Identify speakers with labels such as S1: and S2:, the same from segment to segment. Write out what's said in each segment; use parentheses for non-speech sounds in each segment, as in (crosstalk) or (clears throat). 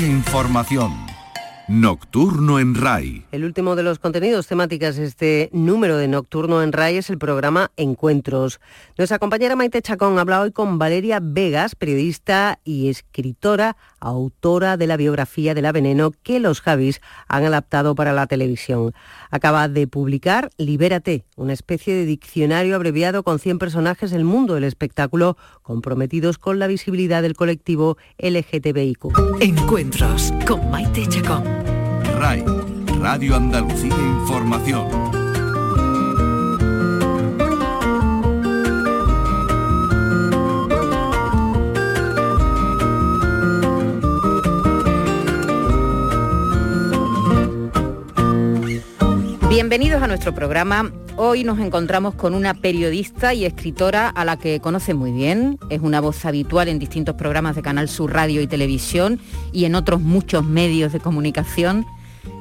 S1: Información. Nocturno en RAI.
S2: El último de los contenidos temáticas de este número de Nocturno en RAI es el programa Encuentros. Nuestra compañera Maite Chacón habla hoy con Valeria Vegas, periodista y escritora, autora de la biografía de la Veneno que los Javis han adaptado para la televisión. Acaba de publicar Libérate, una especie de diccionario abreviado con 100 personajes del mundo del espectáculo comprometidos con la visibilidad del colectivo LGTBIQ.
S3: Encuentros con Maite Chacón.
S1: RAI, Radio Andalucía Información.
S4: Bienvenidos a nuestro programa. Hoy nos encontramos con una periodista y escritora a la que conoce muy bien. Es una voz habitual en distintos programas de Canal Sur Radio y Televisión y en otros muchos medios de comunicación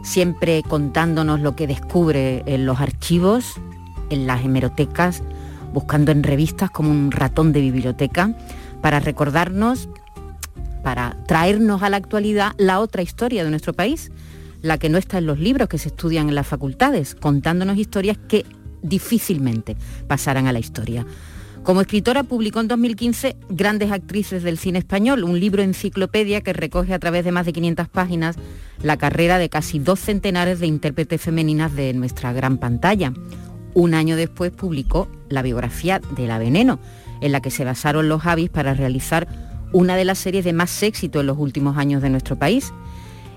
S4: siempre contándonos lo que descubre en los archivos, en las hemerotecas, buscando en revistas como un ratón de biblioteca, para recordarnos, para traernos a la actualidad la otra historia de nuestro país, la que no está en los libros que se estudian en las facultades, contándonos historias que difícilmente pasarán a la historia. Como escritora publicó en 2015 Grandes Actrices del Cine Español, un libro enciclopedia que recoge a través de más de 500 páginas la carrera de casi dos centenares de intérpretes femeninas de nuestra gran pantalla. Un año después publicó la biografía de La Veneno, en la que se basaron los Javis para realizar una de las series de más éxito en los últimos años de nuestro país.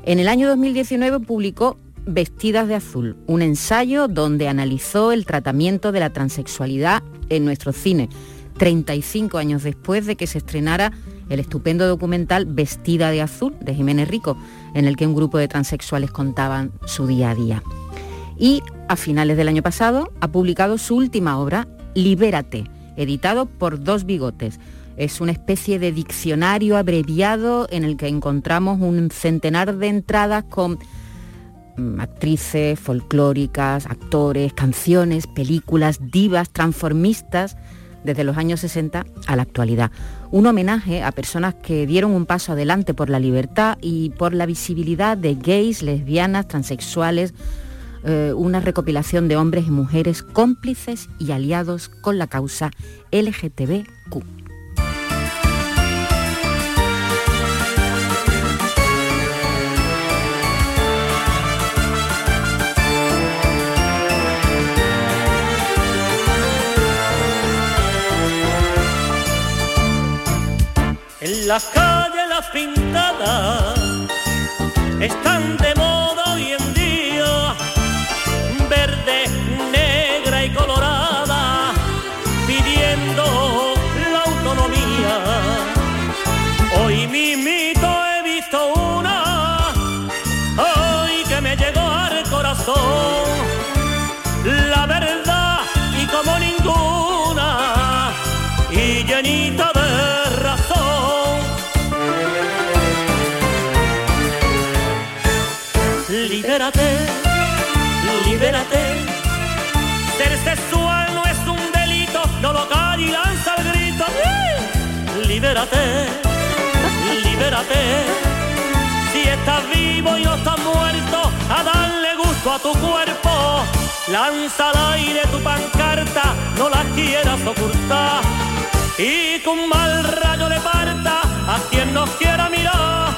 S4: En el año 2019 publicó Vestidas de Azul, un ensayo donde analizó el tratamiento de la transexualidad en nuestro cine, 35 años después de que se estrenara el estupendo documental Vestida de Azul de Jiménez Rico, en el que un grupo de transexuales contaban su día a día. Y a finales del año pasado ha publicado su última obra, Libérate, editado por Dos Bigotes. Es una especie de diccionario abreviado en el que encontramos un centenar de entradas con actrices folclóricas, actores, canciones, películas, divas, transformistas, desde los años 60 a la actualidad. Un homenaje a personas que dieron un paso adelante por la libertad y por la visibilidad de gays, lesbianas, transexuales, eh, una recopilación de hombres y mujeres cómplices y aliados con la causa LGTBQ.
S5: Las calles, las pintadas, están de moda hoy en día, verde, negra y colorada, pidiendo la autonomía. Hoy mismito he visto una, hoy que me llegó al corazón, Libérate, libérate. Ser sexual no es un delito, no lo calla y lanza el grito. Libérate, libérate. Si estás vivo y no estás muerto, a darle gusto a tu cuerpo. Lanza al aire tu pancarta, no la quieras ocultar. Y con mal rayo le parta a quien nos quiera mirar.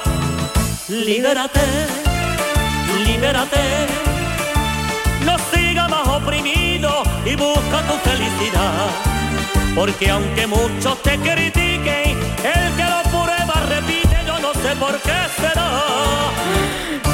S5: Libérate libérate. No siga más oprimido y busca tu felicidad. Porque aunque muchos te critiquen, el que lo prueba repite, yo no sé por qué será.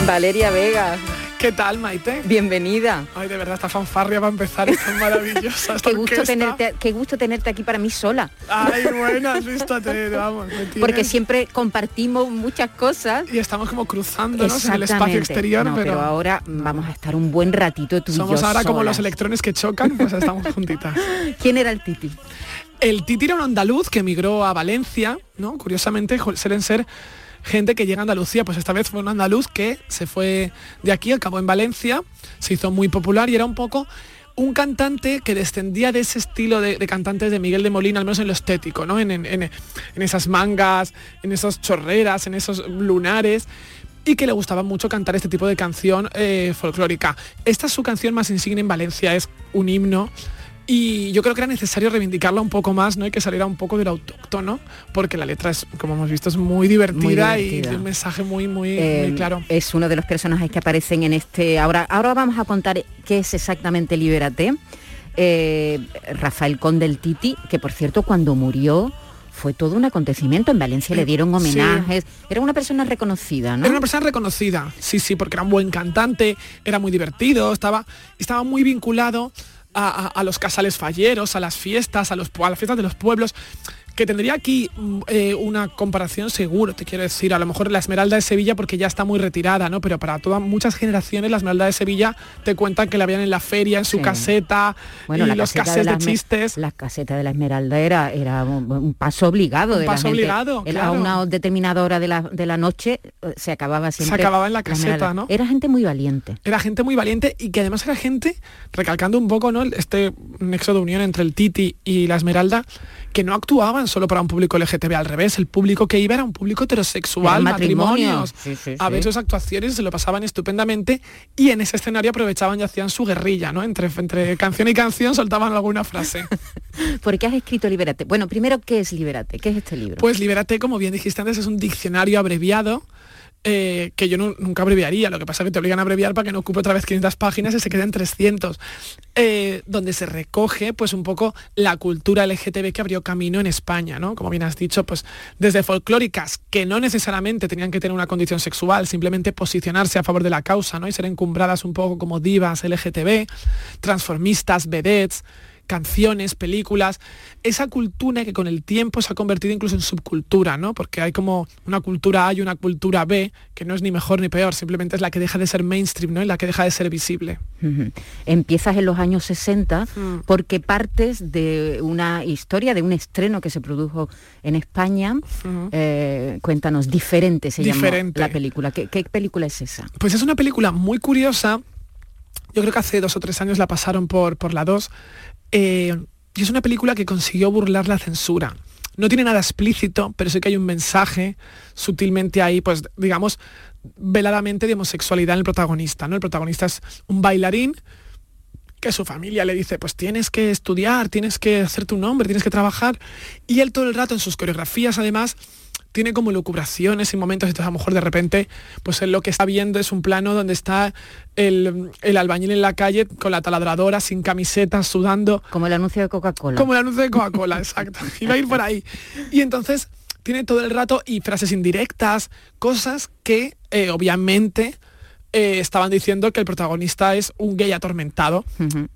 S4: Valeria Vega,
S6: ¿Qué tal, Maite?
S4: bienvenida.
S6: Ay, de verdad, esta fanfarria va a empezar, está maravillosa. (laughs) esta
S4: Qué gusto, tenerte, qué gusto tenerte aquí para mí sola.
S6: Ay, bueno, has visto, te, vamos.
S4: Porque siempre compartimos muchas cosas.
S6: Y estamos como cruzándonos en el espacio exterior,
S4: No,
S6: pero,
S4: ahora vamos a estar un buen ratito tú y
S6: somos
S4: yo
S6: ahora como los electrones que chocan, pues estamos juntitas. (laughs)
S4: ¿Quién era el Titi?
S6: El Titi era un andaluz que emigró a Valencia, ¿no? Curiosamente suelen ser gente que llega a Andalucía, pues esta vez fue un andaluz que se fue de aquí, acabó en Valencia, se hizo muy popular y era un poco un cantante que descendía de ese estilo de, cantantes de Miguel de Molina, al menos en lo estético, ¿no? En, en- en- en esas mangas, en esas chorreras, en esos lunares, y que le gustaba mucho cantar este tipo de canción eh, folclórica. Esta es su canción más insignia en Valencia, es un himno y yo creo que era necesario reivindicarla un poco más, ¿no? Y que saliera un poco del autóctono, porque la letra es, como hemos visto, es muy divertida, y un mensaje muy, muy,
S4: eh,
S6: claro.
S4: Es uno de los personajes que aparecen en este. Ahora, ahora vamos a contar qué es exactamente Libérate. Eh, Rafael Conde el Titi, que por cierto cuando murió fue todo un acontecimiento. En Valencia le dieron homenajes. Era una persona reconocida, ¿no?
S6: Era una persona reconocida, sí, sí, porque era un buen cantante, era muy divertido, estaba, estaba muy vinculado a, los casales falleros, a las fiestas, a, los, a las fiestas de los pueblos que tendría aquí mm, eh, una comparación seguro, te quiero decir, a lo mejor la Esmeralda de Sevilla porque ya está muy retirada, ¿no? Pero para todas muchas generaciones la Esmeralda de Sevilla te cuentan que la veían en la feria, en su caseta, bueno, y los casetes de, chistes.
S4: La caseta de la Esmeralda era, era un, paso obligado
S6: un
S4: de
S6: paso obligado,
S4: A una determinada hora de la, de la noche eh, se acababa siempre.
S6: Se acababa en la caseta, ¿no?
S4: Era gente muy valiente.
S6: Era gente muy valiente y que además era gente, recalcando un poco, ¿no? Este nexo de unión entre el Titi y la Esmeralda, que no actuaban solo para un público LGTB, al revés, el público que iba era un público heterosexual, matrimonios. a ver sus actuaciones se lo pasaban estupendamente y en ese escenario aprovechaban y hacían su guerrilla, ¿no? Entre, entre canción y canción soltaban alguna frase. (laughs)
S4: ¿Por qué has escrito Libérate? Bueno, primero, ¿qué es Libérate? ¿Qué es este libro?
S6: Pues Libérate, como bien dijiste antes, es un diccionario abreviado eh, que yo nunca abreviaría, lo que pasa es que te obligan a abreviar para que no ocupe otra vez 500 páginas y se queden 300, eh, donde se recoge pues un poco la cultura LGTB que abrió camino en España, ¿no? Como bien has dicho, pues desde folclóricas que no necesariamente tenían que tener una condición sexual, simplemente posicionarse a favor de la causa, ¿no? Y ser encumbradas un poco como divas LGTB, transformistas, vedettes, canciones, películas, esa cultura que con el tiempo se ha convertido incluso en subcultura, ¿no? Porque hay como una cultura A y una cultura B, que no es ni mejor ni peor, simplemente es la que deja de ser mainstream, ¿no? Y la que deja de ser visible.
S4: Empiezas en los años 60 mm. porque partes de una historia, de un estreno que se produjo en España. Eh, cuéntanos, diferente se Diferente. llama la película. ¿Qué, ¿Qué película es esa?
S6: Pues es una película muy curiosa yo creo que hace dos o tres años la pasaron por, por la 2, eh, y es una película que consiguió burlar la censura. No tiene nada explícito, pero sí que hay un mensaje sutilmente ahí, pues digamos, veladamente de homosexualidad en el protagonista. ¿no? El protagonista es un bailarín que su familia le dice, pues tienes que estudiar, tienes que hacer tu nombre, tienes que trabajar. Y él todo el rato en sus coreografías, además, tiene como lucubraciones y momentos, entonces a lo mejor de repente, pues lo que está viendo es un plano donde está el, albañil en la calle con la taladradora, sin camiseta, sudando.
S4: Como el anuncio de Coca-Cola.
S6: Como el anuncio de Coca-Cola, (laughs) exacto. Iba a ir por ahí. Y entonces tiene todo el rato y frases indirectas, cosas que eh, obviamente eh, estaban diciendo que el protagonista es un gay atormentado,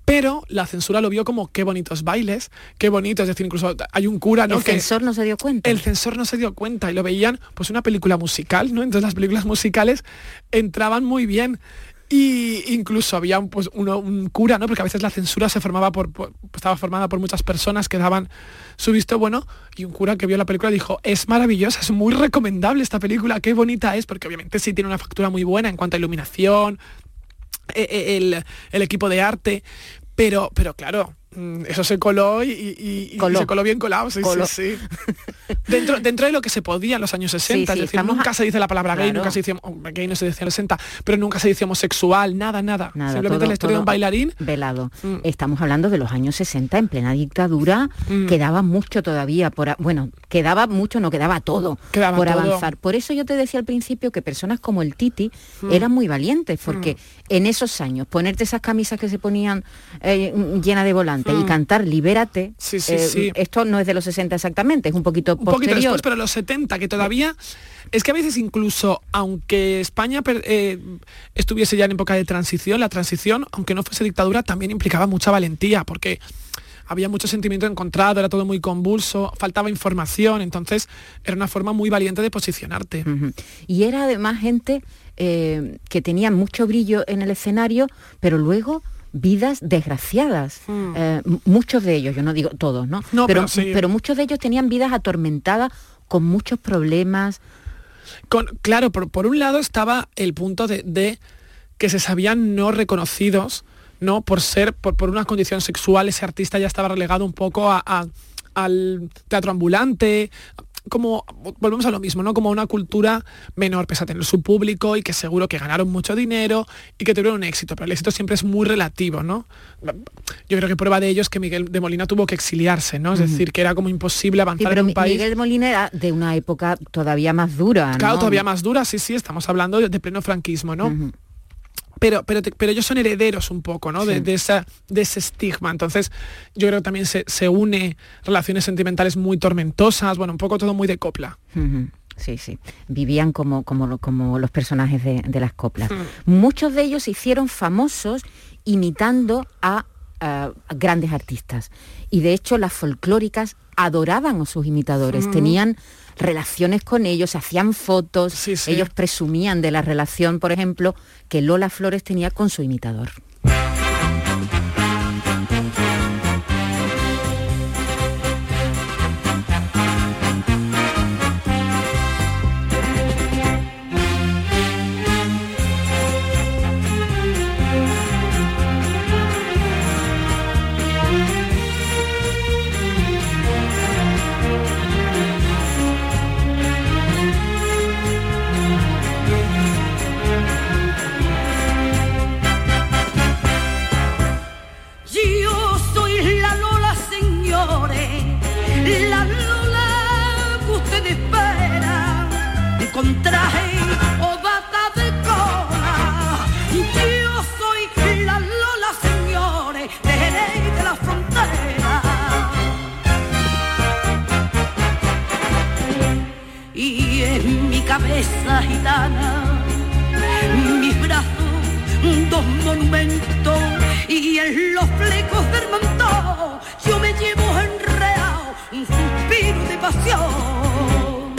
S6: pero la censura lo vio como qué bonitos bailes, qué bonito, es decir, incluso hay un cura, ¿no?
S4: El censor no se dio cuenta.
S6: El censor no se dio cuenta y lo veían pues una película musical, ¿no? Entonces las películas musicales entraban muy bien y incluso había un, pues, un cura, ¿no? Porque a veces la censura se formaba por, estaba formada por muchas personas que daban su visto bueno y un cura que vio la película dijo, es maravillosa, es muy recomendable esta película, qué bonita es, porque obviamente sí tiene una factura muy buena en cuanto a iluminación, e, e, el, el equipo de arte, pero, pero claro, eso se coló y, se coló bien colado, sí, sí, (laughs) dentro, dentro de lo que se podía en los años 60, es decir, nunca se dice la palabra gay, nunca se dice, oh, gay no se decía en los 60, pero nunca se dice homosexual, nada, nada. Simplemente la historia de un bailarín.
S4: Velado. Mm. Estamos hablando de los años 60, en plena dictadura, mm. quedaba mucho todavía, por, bueno, quedaba mucho, no quedaba todo por avanzar. Por eso yo te decía al principio que personas como el Titi eran muy valientes, porque en esos años, ponerte esas camisas que se ponían eh, llenas de volantes, y mm. cantar Libérate.
S6: Eh,
S4: esto no es de los 60 exactamente, es un poquito
S6: un poquito después, pero los 70, que todavía... Es que a veces incluso, aunque España eh, estuviese ya en época de transición, la transición, aunque no fuese dictadura, también implicaba mucha valentía, porque había mucho sentimiento encontrado, era todo muy convulso, faltaba información, entonces era una forma muy valiente de posicionarte.
S4: Y era además gente eh, que tenía mucho brillo en el escenario, pero luego vidas desgraciadas. Hmm. Eh, muchos de ellos, yo no digo todos, ¿no? pero, pero, muchos de ellos tenían vidas atormentadas con muchos problemas.
S6: Con, claro, por, un lado estaba el punto de, que se sabían no reconocidos, ¿no? Por ser, por, por, una condición sexual, ese artista ya estaba relegado un poco al teatro ambulante, como, volvemos a lo mismo, ¿no? Como una cultura menor, pese a tener su público y que seguro que ganaron mucho dinero y que tuvieron un éxito, pero el éxito siempre es muy relativo, ¿no? Yo creo que prueba de ello es que Miguel de Molina tuvo que exiliarse, ¿no? Es decir, que era como imposible avanzar en un país.
S4: Miguel de Molina era de una época todavía más dura,
S6: Claro, todavía más dura, sí, sí, estamos hablando de, pleno franquismo, ¿no? Pero, pero, pero ellos son herederos un poco, ¿no? De, esa, de ese estigma. Entonces, yo creo que también se, une relaciones sentimentales muy tormentosas, bueno, un poco todo muy de copla.
S4: Sí, sí. Vivían como, como, como los personajes de, las coplas. Muchos de ellos se hicieron famosos imitando a, grandes artistas. Y de hecho las folclóricas adoraban a sus imitadores. Tenían relaciones con ellos, hacían fotos, ellos presumían de la relación, por ejemplo, que Lola Flores tenía con su imitador.
S7: cabeza gitana, mis brazos, dos monumentos y en los flecos del manto yo me llevo enredado un suspiro de pasión.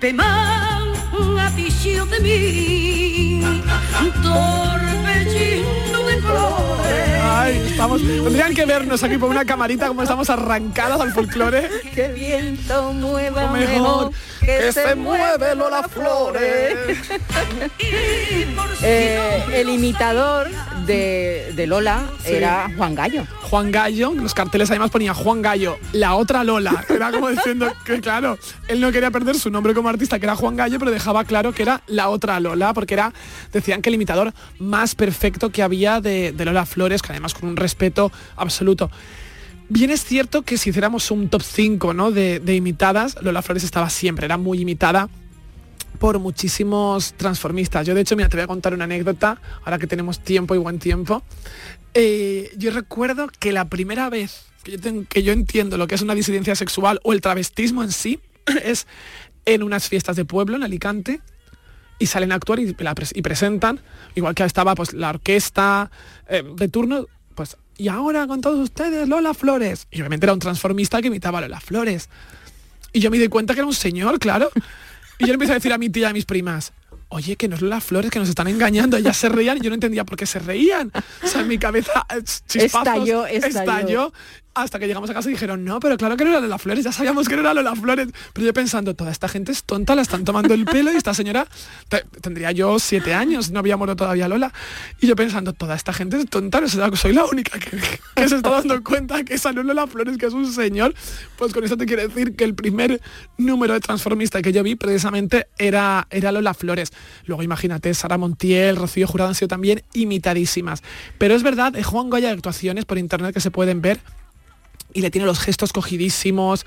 S7: Pemán, atillo de mí,
S6: tendrían que vernos aquí por una camarita como estamos arrancadas al folclore.
S4: Que viento mueva
S6: mejor, que, se, mueve Lola Flores. (laughs)
S4: Eh, el imitador de, Lola era Juan Gallo.
S6: Juan Gallo, los carteles además ponía Juan Gallo, la otra Lola. Era como diciendo (laughs) que claro, él no quería perder su nombre como artista, que era Juan Gallo, pero dejaba claro que era la otra Lola, porque era, decían que el imitador más perfecto que había de, Lola Flores, que además con un respeto absoluto. Bien es cierto que si hiciéramos un top 5 ¿no? de, de imitadas, Lola Flores estaba siempre, era muy imitada por muchísimos transformistas. Yo de hecho, mira, te voy a contar una anécdota, ahora que tenemos tiempo y buen tiempo. Eh, yo recuerdo que la primera vez que yo, que yo entiendo lo que es una disidencia sexual o el travestismo en sí (clears throat) es en unas fiestas de pueblo en Alicante y salen a actuar y, presentan, igual que estaba pues la orquesta eh, de turno, pues y ahora con todos ustedes Lola Flores. Y obviamente era un transformista que imitaba a Lola Flores. Y yo me di cuenta que era un señor, claro. Y yo le empiezo a decir a mi tía y a mis primas, oye, que no es las flores que nos están engañando. Ellas se reían y yo no entendía por qué se reían. O sea, en mi cabeza eh,
S4: estalló, estalló
S6: hasta que llegamos a casa y dijeron, no, pero claro que no era las Flores, ya sabíamos que no era las Flores. Pero yo pensando, toda esta gente es tonta, la están tomando el pelo y esta señora, tendría yo siete años, no había muerto todavía Lola. Y yo pensando, toda esta gente es tonta, no soy la única que, se está dando cuenta que esa no Lola Flores, que es un señor. Pues con eso te quiero decir que el primer número de transformista que yo vi precisamente era, era Lola Flores. Luego imagínate, Sara Montiel, Rocío Jurado han sido también imitadísimas. Pero es verdad, Juan Goya de actuaciones por internet que se pueden ver y le tiene los gestos cogidísimos,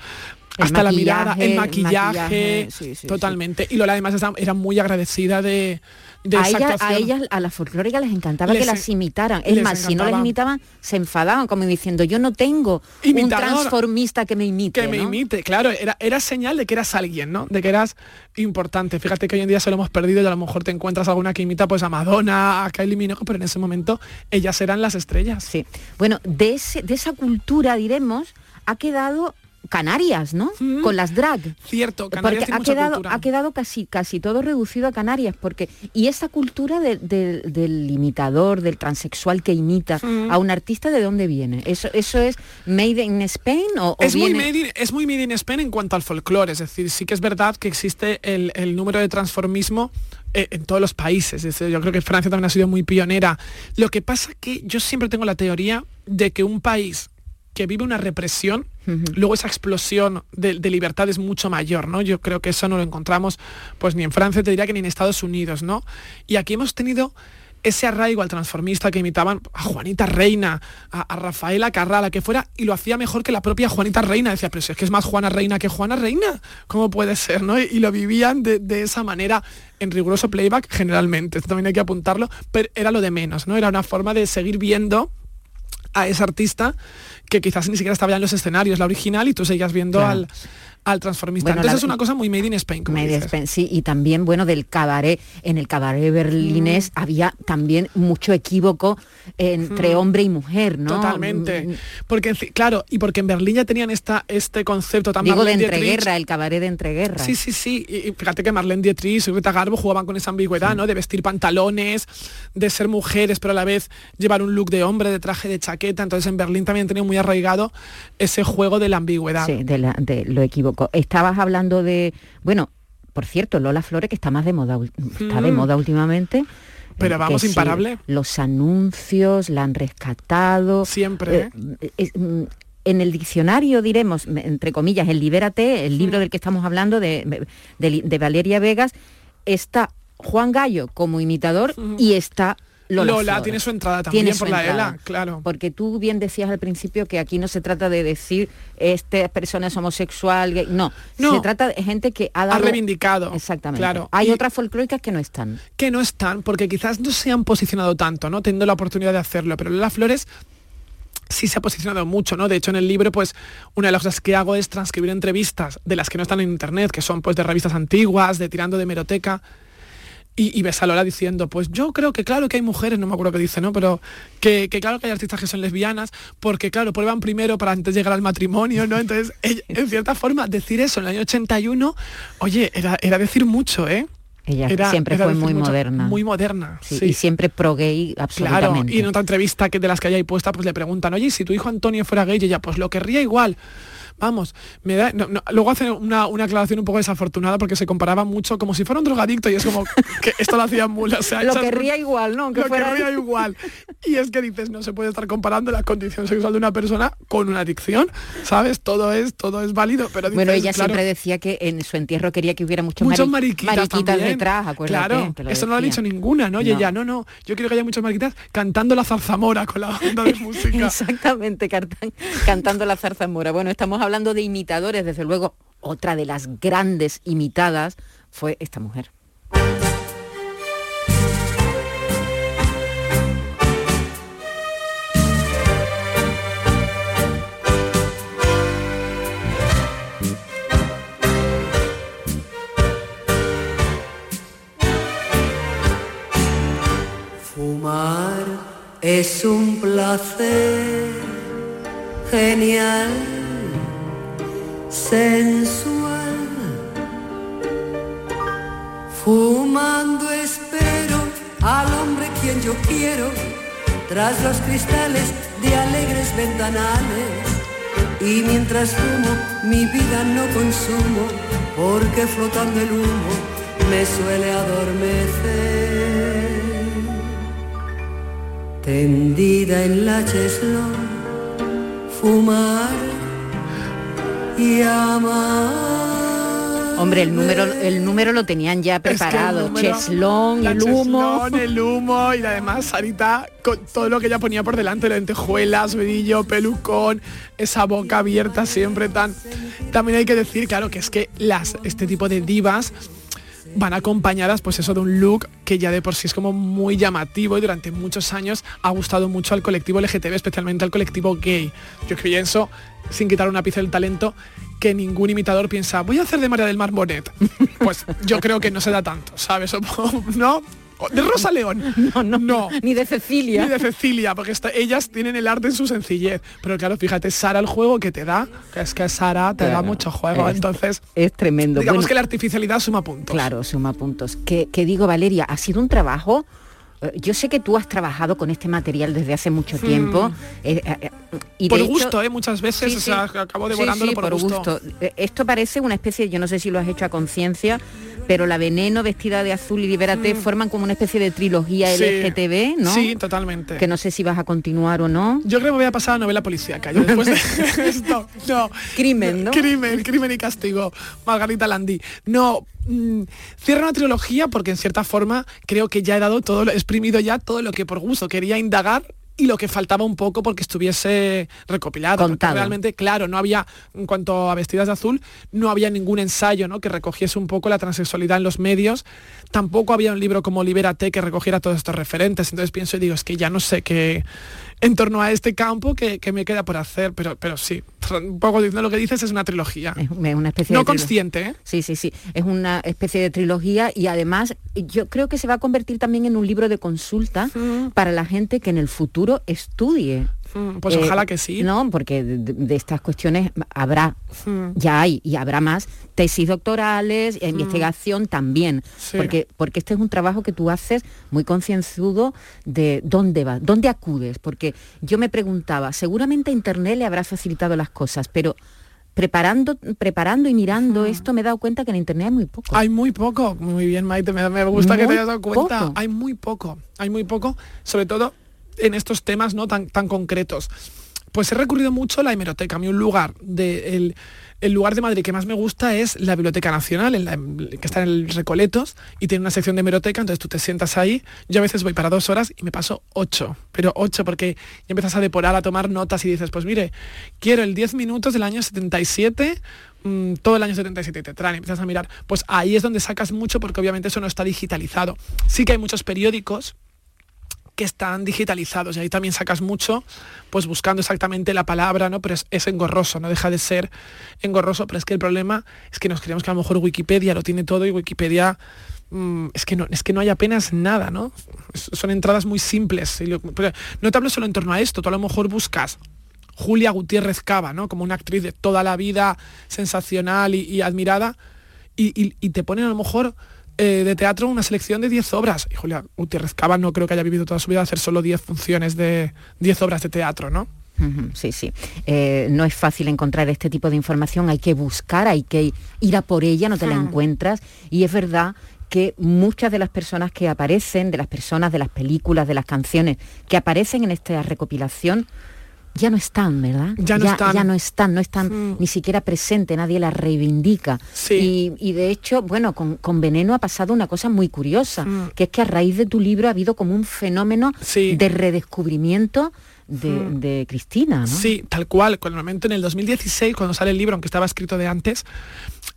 S6: hasta la mirada, el maquillaje, totalmente. Y Lola además era muy agradecida de, de
S4: a, ella, a ellas, a las folclóricas les encantaba que las imitaran. Es más, si no las imitaban, se enfadaban, como diciendo, yo no tengo un transformista que me imite.
S6: Que me imite, claro, era, era señal de que eras alguien, ¿no? De que eras importante. Fíjate que hoy en día se lo hemos perdido y a lo mejor te encuentras alguna que imita pues a Madonna, a Kylie Minogue, pero en ese momento ellas eran las estrellas.
S4: Sí. Bueno, de, ese, de esa cultura, diremos, ha quedado Canarias, ¿no? Con las drag.
S6: Cierto,
S4: Canarias ha quedado, ha quedado casi, casi todo reducido a Canarias, porque y esa cultura del imitador, del transexual que imita a un artista, ¿de dónde viene? ¿Eso, eso es made in Spain o,
S6: es, muy made in, es muy made in Spain en cuanto al folclore, es decir, sí que es verdad que existe el, número de transformismo eh, en todos los países. yo creo que Francia también ha sido muy pionera. Lo que pasa que yo siempre tengo la teoría de que un país que vive una represión, luego esa explosión de, libertad es mucho mayor, ¿no? Yo creo que eso no lo encontramos pues ni en Francia, te diría que ni en Estados Unidos, ¿no? Y aquí hemos tenido ese arraigo al transformista que imitaban a Juanita Reina, a, Rafaela Carrala, que fuera, y lo hacía mejor que la propia Juanita Reina. Decía, pero si es que es más Juana Reina que Juana Reina, ¿cómo puede ser? ¿no? Y, lo vivían de, de, esa manera en riguroso playback generalmente. Esto también hay que apuntarlo, pero era lo de menos, ¿no? Era una forma de seguir viendo a ese artista que quizás ni siquiera estaba ya en los escenarios, la original, y tú seguías viendo al al transformista. Entonces es una cosa muy made in Spain. Como made
S4: Spain, sí, y también, bueno, del cabaret, en el cabaret berlinés mm. había también mucho equívoco entre mm. hombre y mujer, ¿no?
S6: Totalmente. Mm. Porque, claro, y porque en Berlín ya tenían esta, este concepto tan
S4: Digo de entreguerra, el cabaret de entreguerra.
S6: Sí, sí, sí. Y fíjate que Marlene Dietrich y Greta Garbo jugaban con esa ambigüedad, ¿no? De vestir pantalones, de ser mujeres, pero a la vez llevar un look de hombre, de traje, de chaqueta. Entonces en Berlín también tenía muy arraigado ese juego de la ambigüedad.
S4: Sí, de, de lo equívoco Estabas hablando de, bueno, por cierto, Lola Flores, que está más de moda, está de mm. moda últimamente.
S6: Pero vamos, imparable.
S4: los anuncios la han rescatado.
S6: Siempre.
S4: Eh, mm, en el diccionario diremos, entre comillas, el Libérate, el libro del que estamos hablando de, de Valeria Vegas, está Juan Gallo como imitador y está Lola,
S6: tiene su entrada también por la ELA, claro.
S4: Porque tú bien decías al principio que aquí no se trata de decir esta persona es homosexual, no, no, se trata de gente que ha dado...
S6: Ha reivindicado.
S4: Exactamente. Claro. Hay otras folclóricas que no están.
S6: Que no están, porque quizás no se han posicionado tanto, ¿no? Teniendo la oportunidad de hacerlo, pero Lola Flores sí se ha posicionado mucho, ¿no? De hecho, en el libro, pues, una de las cosas que hago es transcribir entrevistas de las que no están en internet, que son pues de revistas antiguas, de tirando de meroteca, y, ves a Lola diciendo, pues yo creo que claro que hay mujeres, no me acuerdo qué dice, ¿no? Pero que, claro que hay artistas que son lesbianas, porque claro, prueban primero para antes llegar al matrimonio, ¿no? Entonces, (laughs) en cierta forma, decir eso en el año 81, oye, era, era decir mucho, ¿eh?
S4: Ella siempre fue muy moderna.
S6: Muy moderna.
S4: Y siempre pro gay, absolutamente.
S6: Claro, y en otra entrevista que de las que haya ahí puesta, pues le preguntan, oye, si tu hijo Antonio fuera gay, y ella, pues lo querría igual vamos, me da, luego hace una, aclaración un poco desafortunada porque se comparaba mucho como si fuera un drogadicto y es como que esto lo hacía mula. O sea, (laughs)
S4: lo querría igual, ¿no?
S6: lo querría igual. Y es que dices, no se puede estar comparando la condición sexual de una persona con una adicción, ¿sabes? Todo es, todo es válido, pero
S4: Bueno, ella siempre decía que en su entierro quería que hubiera muchos,
S6: muchos mariquitas,
S4: mariquitas detrás,
S6: Claro, eso no lo ha dicho ninguna, ¿no? Y ella, no, no, yo quiero que haya muchas mariquitas cantando la zarzamora con la banda de (laughs) música.
S4: Exactamente, cantando la zarzamora. Bueno, estamos hablando de imitadores, desde luego, otra de las grandes imitadas fue esta mujer.
S7: Fumar es un placer genial sensual. Fumando espero al hombre quien yo quiero, tras los cristales de alegres ventanales. Y mientras fumo, mi vida no consumo, porque flotando el humo me suele adormecer. Tendida en la cheslón, fumar
S4: Hombre, el número, el número lo tenían ya preparado. cheslón, el humo.
S6: el humo y además Sarita con todo lo que ella ponía por delante, lentejuelas, vedillo, pelucón, esa boca abierta siempre tan. También hay que decir, claro, que es que las, este tipo de divas van acompañadas pues eso de un look que ya de por sí es como muy llamativo y durante muchos años ha gustado mucho al colectivo LGTB, especialmente al colectivo gay. Yo eso, sin quitar una pizca del talento, que ningún imitador piensa, voy a hacer de María del Mar Bonet. Pues yo creo que no se da tanto, ¿sabes? (laughs) ¿No? De Rosa León. (laughs)
S4: No, no, no. Ni de Cecilia.
S6: Ni de Cecilia, porque ellas tienen el arte en su sencillez. Pero claro, fíjate, Sara el juego que te da, que es que Sara te da mucho juego. entonces.
S4: Es tremendo.
S6: Digamos que la artificialidad suma puntos.
S4: Claro, suma puntos. Que, digo, Valeria, ha sido un trabajo eh, yo sé que tú has trabajado con este material desde hace mucho tiempo. Hmm.
S6: Eh, eh, y por gusto, ¿eh? muchas veces, o sea, acabo devorándolo por,
S4: por, gusto. Esto parece una especie, yo no sé si lo has hecho a conciencia, pero la Veneno, Vestida de Azul y Libérate forman como una especie de trilogía
S6: Mm. Sí.
S4: LGTB, ¿no?
S6: Sí, totalmente.
S4: Que no sé si vas a continuar o no.
S6: Yo creo que voy a pasar a novela policíaca. Yo después de (laughs) (laughs) esto, no.
S4: Crimen, ¿no?
S6: Crimen, crimen y castigo. Margarita Landí. No, mm, cierra una trilogía porque en cierta forma creo que ya he dado todo, lo- he exprimido ya todo lo que por gusto quería indagar y lo que faltaba un poco porque estuviese recopilado.
S4: Contado.
S6: realmente, claro, no había, en cuanto a Vestidas de Azul, no había ningún ensayo ¿no? que recogiese un poco la transexualidad en los medios. Tampoco había un libro como Libérate que recogiera todos estos referentes. Entonces pienso y digo, es que ya no sé qué en torno a este campo que, que me queda por hacer, pero, pero sí, un poco diciendo lo que dices es una trilogía.
S4: Es una especie
S6: No
S4: de
S6: consciente, ¿eh?
S4: Sí, sí, sí. Es una especie de trilogía y además yo creo que se va a convertir también en un libro de consulta para la gente que en el futuro estudie.
S6: Mm, Pues
S4: Eh,
S6: ojalá que sí.
S4: No, porque de, estas cuestiones habrá,
S6: Mm.
S4: ya hay y habrá más tesis doctorales, e investigación también,
S6: Sí.
S4: porque porque este es un trabajo que tú haces muy concienzudo de dónde vas, dónde acudes, porque yo me preguntaba, seguramente Internet le habrá facilitado las cosas, pero preparando preparando y mirando esto me he dado cuenta que en Internet hay muy poco.
S6: Hay muy poco, muy bien Maite, me, me gusta que te hayas dado cuenta.
S4: poco.
S6: Hay muy poco, hay muy poco, sobre todo en estos temas no tan, tan concretos. Pues he recurrido mucho a la hemeroteca. A mí un lugar de el, el lugar de Madrid que más me gusta es la Biblioteca Nacional, en la- que está en el Recoletos, y tiene una sección de hemeroteca, entonces tú te sientas ahí. Yo a veces voy para dos horas y me paso ocho, pero ocho porque ya empiezas a depurar, a tomar notas y dices, pues mire, quiero el 10 minutos del año 77, mm, todo el año 77 y te traen, empiezas a mirar. Pues ahí es donde sacas mucho porque obviamente eso no está digitalizado. Sí que hay muchos periódicos que están digitalizados y ahí también sacas mucho, pues buscando exactamente la palabra, ¿no? Pero es, engorroso, no deja de ser engorroso, pero es que el problema es que nos creemos que a lo mejor Wikipedia lo tiene todo y Wikipedia mm, es que no es que no hay apenas nada, ¿no? Son entradas muy simples. y lo- no te hablo solo en torno a esto, tú a lo mejor buscas Julia Gutiérrez Cava, ¿no? Como una actriz de toda la vida sensacional y, admirada, y, y- y te ponen a lo mejor eh, de teatro una selección de 10 obras. Y Julia Gutiérrez Cava no creo que haya vivido toda su vida hacer solo 10 funciones de 10 obras de teatro, ¿no?
S4: Sí, sí. Eh, no es fácil encontrar este tipo de información, hay que buscar, hay que ir a por ella, no te la encuentras. Y es verdad que muchas de las personas que aparecen, de las personas, de las películas, de las canciones que aparecen en esta recopilación, ya no están, ¿verdad?
S6: Ya no están.
S4: Ya no están, no están ni siquiera presentes, nadie las reivindica.
S6: Sí.
S4: Y, y de hecho, bueno, con, con Veneno ha pasado una cosa muy curiosa, que es que a raíz de tu libro ha habido como un fenómeno
S6: Sí.
S4: de redescubrimiento de, de Cristina, ¿no?
S6: Sí, tal cual. Con el momento en el 2016, cuando sale el libro, aunque estaba escrito de antes,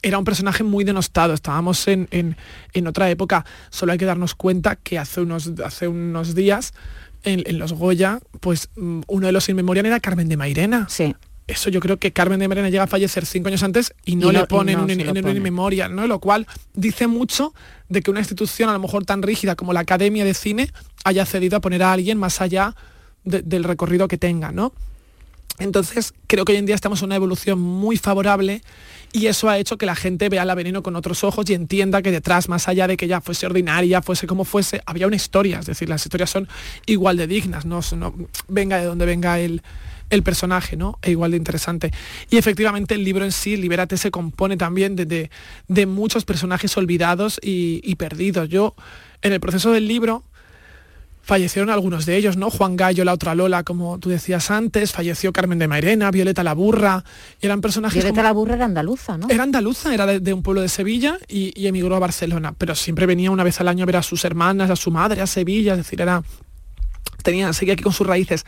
S6: era un personaje muy denostado. Estábamos en, en- en otra época. Solo hay que darnos cuenta que hace unos, hace unos días, en, en los Goya, pues mm, uno de los inmemorial era Carmen de Mairena.
S4: Sí.
S6: Eso yo creo que Carmen de Mairena llega a fallecer cinco años antes y no,
S4: Y no-
S6: le ponen
S4: no
S6: en un
S4: ponen.
S6: inmemorial, ¿no? Lo cual dice mucho de que una institución a lo mejor tan rígida como la Academia de Cine haya cedido a poner a alguien más allá de- del recorrido que tenga, ¿no? Entonces, creo que hoy en día estamos en una evolución muy favorable y eso ha hecho que la gente vea la veneno con otros ojos y entienda que detrás, más allá de que ya fuese ordinaria, fuese como fuese, había una historia. Es decir, las historias son igual de dignas, no, no venga de donde venga el, el personaje, ¿no? E igual de interesante. Y efectivamente el libro en sí, Libérate, se compone también de, de- muchos personajes olvidados y perdidos. Yo, en el proceso del libro, fallecieron algunos de ellos, ¿no? Juan Gallo, la otra Lola, como tú decías antes, falleció Carmen de Mairena, Violeta la Burra, y eran personajes
S4: Violeta
S6: como-
S4: la burra era andaluza, ¿no?
S6: era andaluza, era de, de un pueblo de Sevilla y, y emigró a Barcelona, pero siempre venía una vez al año a ver a sus hermanas, a su madre, a Sevilla, es decir, era tenía, seguía aquí con sus raíces.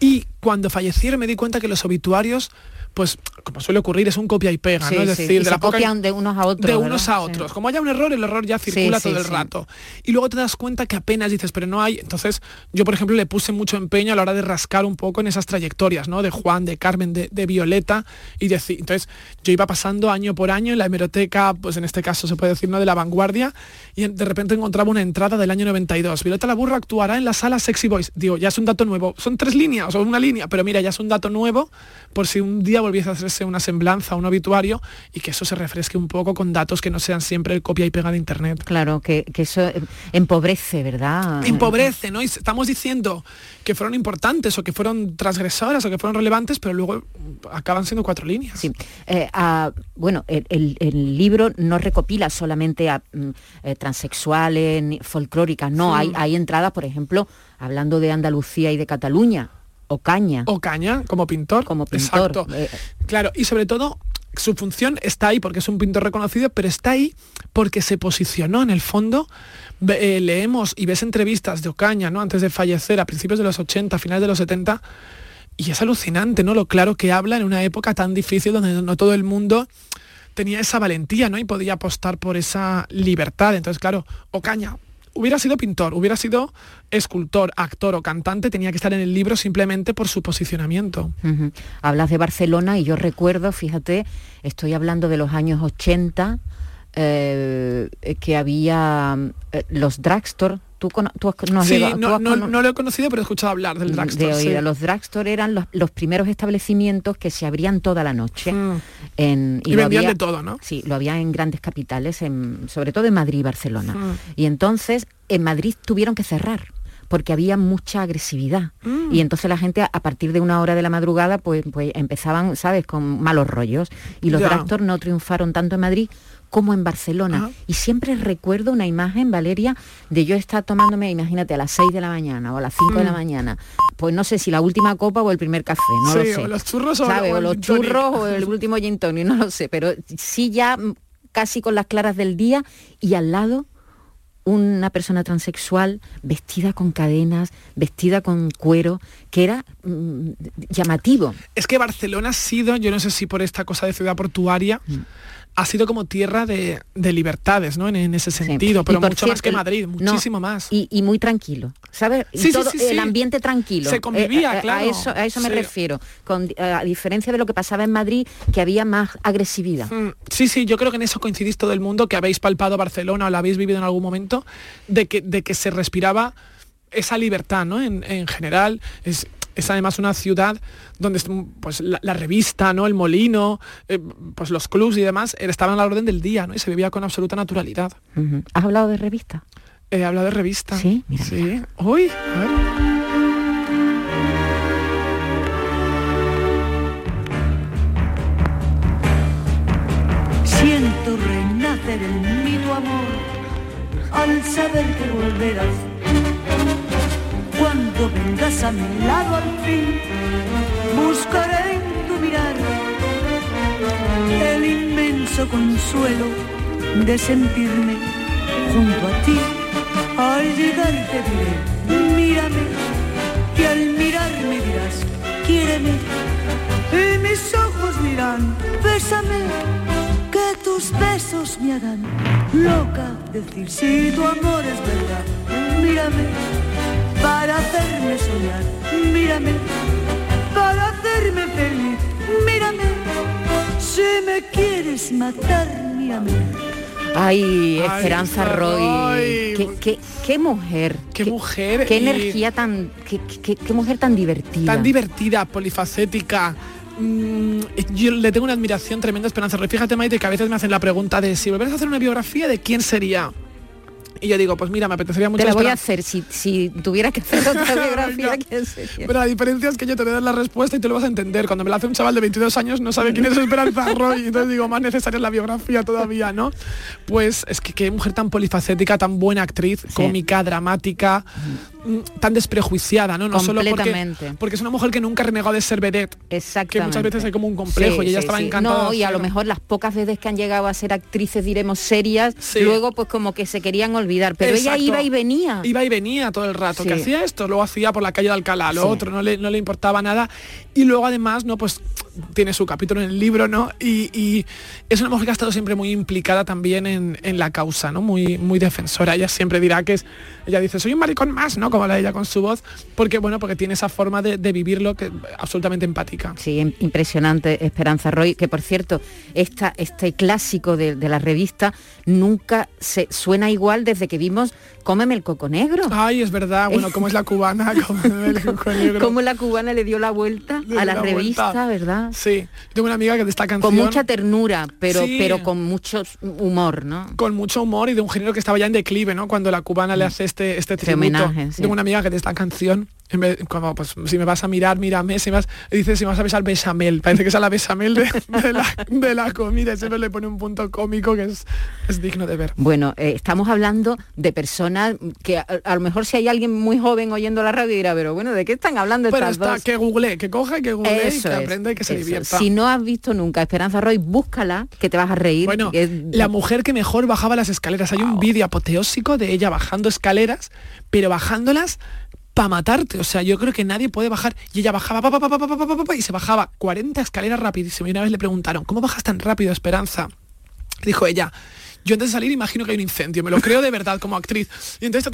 S6: Y cuando fallecieron me di cuenta que los obituarios, pues como suele ocurrir, es un copia y pega,
S4: Sí,
S6: ¿no? Es
S4: sí,
S6: decir,
S4: y
S6: de
S4: se
S6: la poca-
S4: copian de unos a otros.
S6: de
S4: ¿verdad?
S6: unos a
S4: Sí.
S6: otros. Como haya un error, el error ya circula todo el rato. Y luego te das cuenta que apenas dices, pero no hay. Entonces, yo, por ejemplo, le puse mucho empeño a la hora de rascar un poco en esas trayectorias, ¿no? De Juan, de Carmen, de, de Violeta. Y decir, entonces, yo iba pasando año por año en la hemeroteca, pues en este caso se puede decir, ¿no? De la vanguardia, y de repente encontraba una entrada del año 92. Violeta la Burra actuará en la sala Sexy Boys. Digo, ya es un dato nuevo. Son tres líneas o una línea, pero mira, ya es un dato nuevo por si un día día volviese a hacerse una semblanza, un obituario, y que eso se refresque un poco con datos que no sean siempre el copia y pega de Internet.
S4: Claro, que, que eso eh, empobrece, ¿verdad?
S6: Empobrece, ¿no? Y estamos diciendo que fueron importantes o que fueron transgresoras o que fueron relevantes, pero luego acaban siendo cuatro líneas.
S4: Sí. Eh, bueno, el, el- el libro no recopila solamente a mm, eh, transexuales, folclóricas, no,
S6: Sí.
S4: hay, hay entradas, por ejemplo, hablando de Andalucía y de Cataluña, Ocaña.
S6: Ocaña, como pintor.
S4: Como pintor,
S6: Exacto.
S4: eh.
S6: Claro, y sobre todo su función está ahí porque es un pintor reconocido, pero está ahí porque se posicionó en el fondo. Eh, leemos y ves entrevistas de Ocaña, ¿no? Antes de fallecer, a principios de los 80, finales de los 70, y es alucinante, ¿no? Lo claro que habla en una época tan difícil donde no todo el mundo tenía esa valentía, ¿no? Y podía apostar por esa libertad. Entonces, claro, Ocaña hubiera sido pintor, hubiera sido escultor, actor o cantante, tenía que estar en el libro simplemente por su posicionamiento.
S4: Hablas de Barcelona y yo recuerdo, fíjate, estoy hablando de los años 80, eh, que había eh, los drugstore. ¿Tú, tú no has
S6: sí,
S4: llegado- tú
S6: no,
S4: has
S6: no- lo he conocido, pero he escuchado hablar del drugstore.
S4: de
S6: sí.
S4: oído. Los drugstore eran los, los primeros establecimientos que se abrían toda la noche.
S6: Mm.
S4: En,
S6: Y
S4: lo
S6: vendían
S4: había-
S6: de todo, ¿no?
S4: Sí, lo había en grandes capitales, en- sobre todo en Madrid y Barcelona.
S6: Mm.
S4: Y entonces en Madrid tuvieron que cerrar porque había mucha agresividad.
S6: Mm.
S4: Y entonces la gente a partir de una hora de la madrugada pues, pues empezaban, ¿sabes?, con malos rollos. Y los drugstore no triunfaron tanto en Madrid como en Barcelona.
S6: Ajá.
S4: Y siempre recuerdo una imagen, Valeria, de yo estar tomándome, imagínate, a las 6 de la mañana o a las 5 de la mañana. Pues no sé si la última copa o el primer café, no lo
S6: Mm. Sí,
S4: sé.
S6: o los churros o-
S4: ¿Sabes?
S6: o
S4: o
S6: el
S4: los churros o el (laughs) último gin tonic, no lo sé, pero sí ya mm, casi con las claras del día y al lado una persona transexual vestida con cadenas, vestida con cuero, que era mm, llamativo.
S6: Es que Barcelona ha sido, yo no sé si por esta cosa de ciudad portuaria, ha sido como tierra de, de libertades, ¿no? En, en ese sentido, pero mucho más que Madrid,
S4: no,
S6: muchísimo más.
S4: Y, y muy tranquilo, ¿sabes?
S6: Sí,
S4: todo-
S6: sí.
S4: El ambiente tranquilo.
S6: Se convivía,
S4: Eh, eh,
S6: claro.
S4: A eso, a eso me refiero. Con- eh, a diferencia de lo que pasaba en Madrid, que había más agresividad.
S6: Mm, Sí, sí, yo creo que en eso coincidís todo el mundo, que habéis palpado Barcelona o la habéis vivido en algún momento, de que, de que se respiraba esa libertad, ¿no? En, en general, es, es además una ciudad donde pues, la, la revista, ¿no? El molino, eh, pues los clubs y demás eh, estaban a la orden del día, ¿no? Y se vivía con absoluta naturalidad.
S4: ¿Has hablado de revista?
S6: He hablado de revista.
S4: Sí, mira,
S6: Sí. Uy, a ver.
S7: Siento renacer en mí tu amor al saber que volverás. Cuando vengas a mi lado al fin, buscaré en tu mirar el inmenso consuelo de sentirme junto a ti. Al llegar te diré, mírame, y al mirarme dirás, quiéreme. Y mis ojos dirán, bésame, que tus besos me harán loca. Decir si tu amor es verdad, mírame, para hacerme soñar, mírame, para hacerme feliz, mírame. Si me quieres matar, mírame.
S4: Ay,
S6: Ay,
S4: Esperanza Roy.
S6: Roy.
S4: Qué, qué- qué mujer.
S6: Qué mujer
S4: Qué
S6: y-
S4: energía tan. Qué, qué- qué mujer tan divertida.
S6: tan divertida, polifacética. Mm, yo le tengo una admiración tremenda a Esperanza Roy. Fíjate, Maite, que a veces me hacen la pregunta de si volvieras a hacer una biografía, ¿de quién sería? Y yo digo, pues mira, me apetecería mucho
S4: Te la voy a hacer. Si, si tuviera que hacer otra (laughs) biografía. ¿quién sería?
S6: Pero la diferencia es que yo te voy a dar la respuesta y tú lo vas a entender. Cuando me la hace un chaval de 22 años no sabe quién es Esperanza (laughs) Roy. Entonces digo, más necesaria es la biografía todavía, ¿no? Pues es que qué mujer tan polifacética, tan buena actriz, cómica, dramática, mm, tan desprejuiciada, ¿no? No solo porque,
S4: Completamente.
S6: porque es una mujer que nunca renegó de ser vedette.
S4: Exactamente.
S6: Que muchas veces hay como un complejo y ella estaba encantada
S4: No, y a lo mejor las pocas veces que han llegado a ser actrices, diremos, serias,
S6: Sí.
S4: luego pues como que se querían olvidar. Pero ella iba y venía.
S6: Iba y venía todo el rato,
S4: Sí.
S6: que hacía esto, luego hacía por la calle de Alcalá, lo
S4: Sí.
S6: otro, no le, no le importaba nada. Y luego además, ¿no? Pues tiene su capítulo en el libro, ¿no? Y, y es una mujer que ha estado siempre muy implicada también en, en la causa, ¿no? Muy, muy defensora. Ella siempre dirá que es, ella dice, soy un maricón más, ¿no? Como la de ella con su voz, porque bueno, porque tiene esa forma de, de vivirlo que absolutamente empática.
S4: Sí, im- impresionante Esperanza Roy, que por cierto, esta, este clásico de, de la revista nunca se suena igual desde que vimos Cómeme el coco negro.
S6: Ay, es verdad, bueno, (laughs) como es la cubana, como el (laughs) coco negro.
S4: Cómo la cubana le dio la vuelta a la,
S6: la
S4: revista,
S6: vuelta.
S4: ¿verdad?
S6: Sí, tengo una amiga que de esta canción...
S4: Con mucha ternura, pero,
S6: Sí.
S4: pero con mucho humor, ¿no?
S6: con mucho humor y de un género que estaba ya en declive, ¿no? Cuando la cubana le hace este, este tributo.
S4: homenaje, sí.
S6: Tengo una amiga que de esta canción, en vez, como, pues, si me vas a mirar, mírame, si vas, dice, si me vas a besar, besamel. Parece que es a la besamel de, de la, de la comida. le pone un punto cómico que es, es digno de ver.
S4: Bueno, eh, estamos hablando de personas que a, a lo mejor si hay alguien muy joven oyendo la radio dirá, pero bueno, ¿de qué están hablando
S6: Pero
S4: estas
S6: está,
S4: dos?
S6: que google, que coja que google y que
S4: es,
S6: aprenda y que se
S4: si no has visto nunca Esperanza Roy, búscala, que te vas a reír.
S6: Bueno, la mujer que mejor bajaba las escaleras. Hay un vídeo apoteósico de ella bajando escaleras, pero bajándolas para matarte. O sea, yo creo que nadie puede bajar. Y ella bajaba y se bajaba 40 escaleras rapidísimo. Y una vez le preguntaron, ¿cómo bajas tan rápido, Esperanza? Dijo ella, yo antes de salir imagino que hay un incendio, me lo creo de verdad como actriz. Y entonces,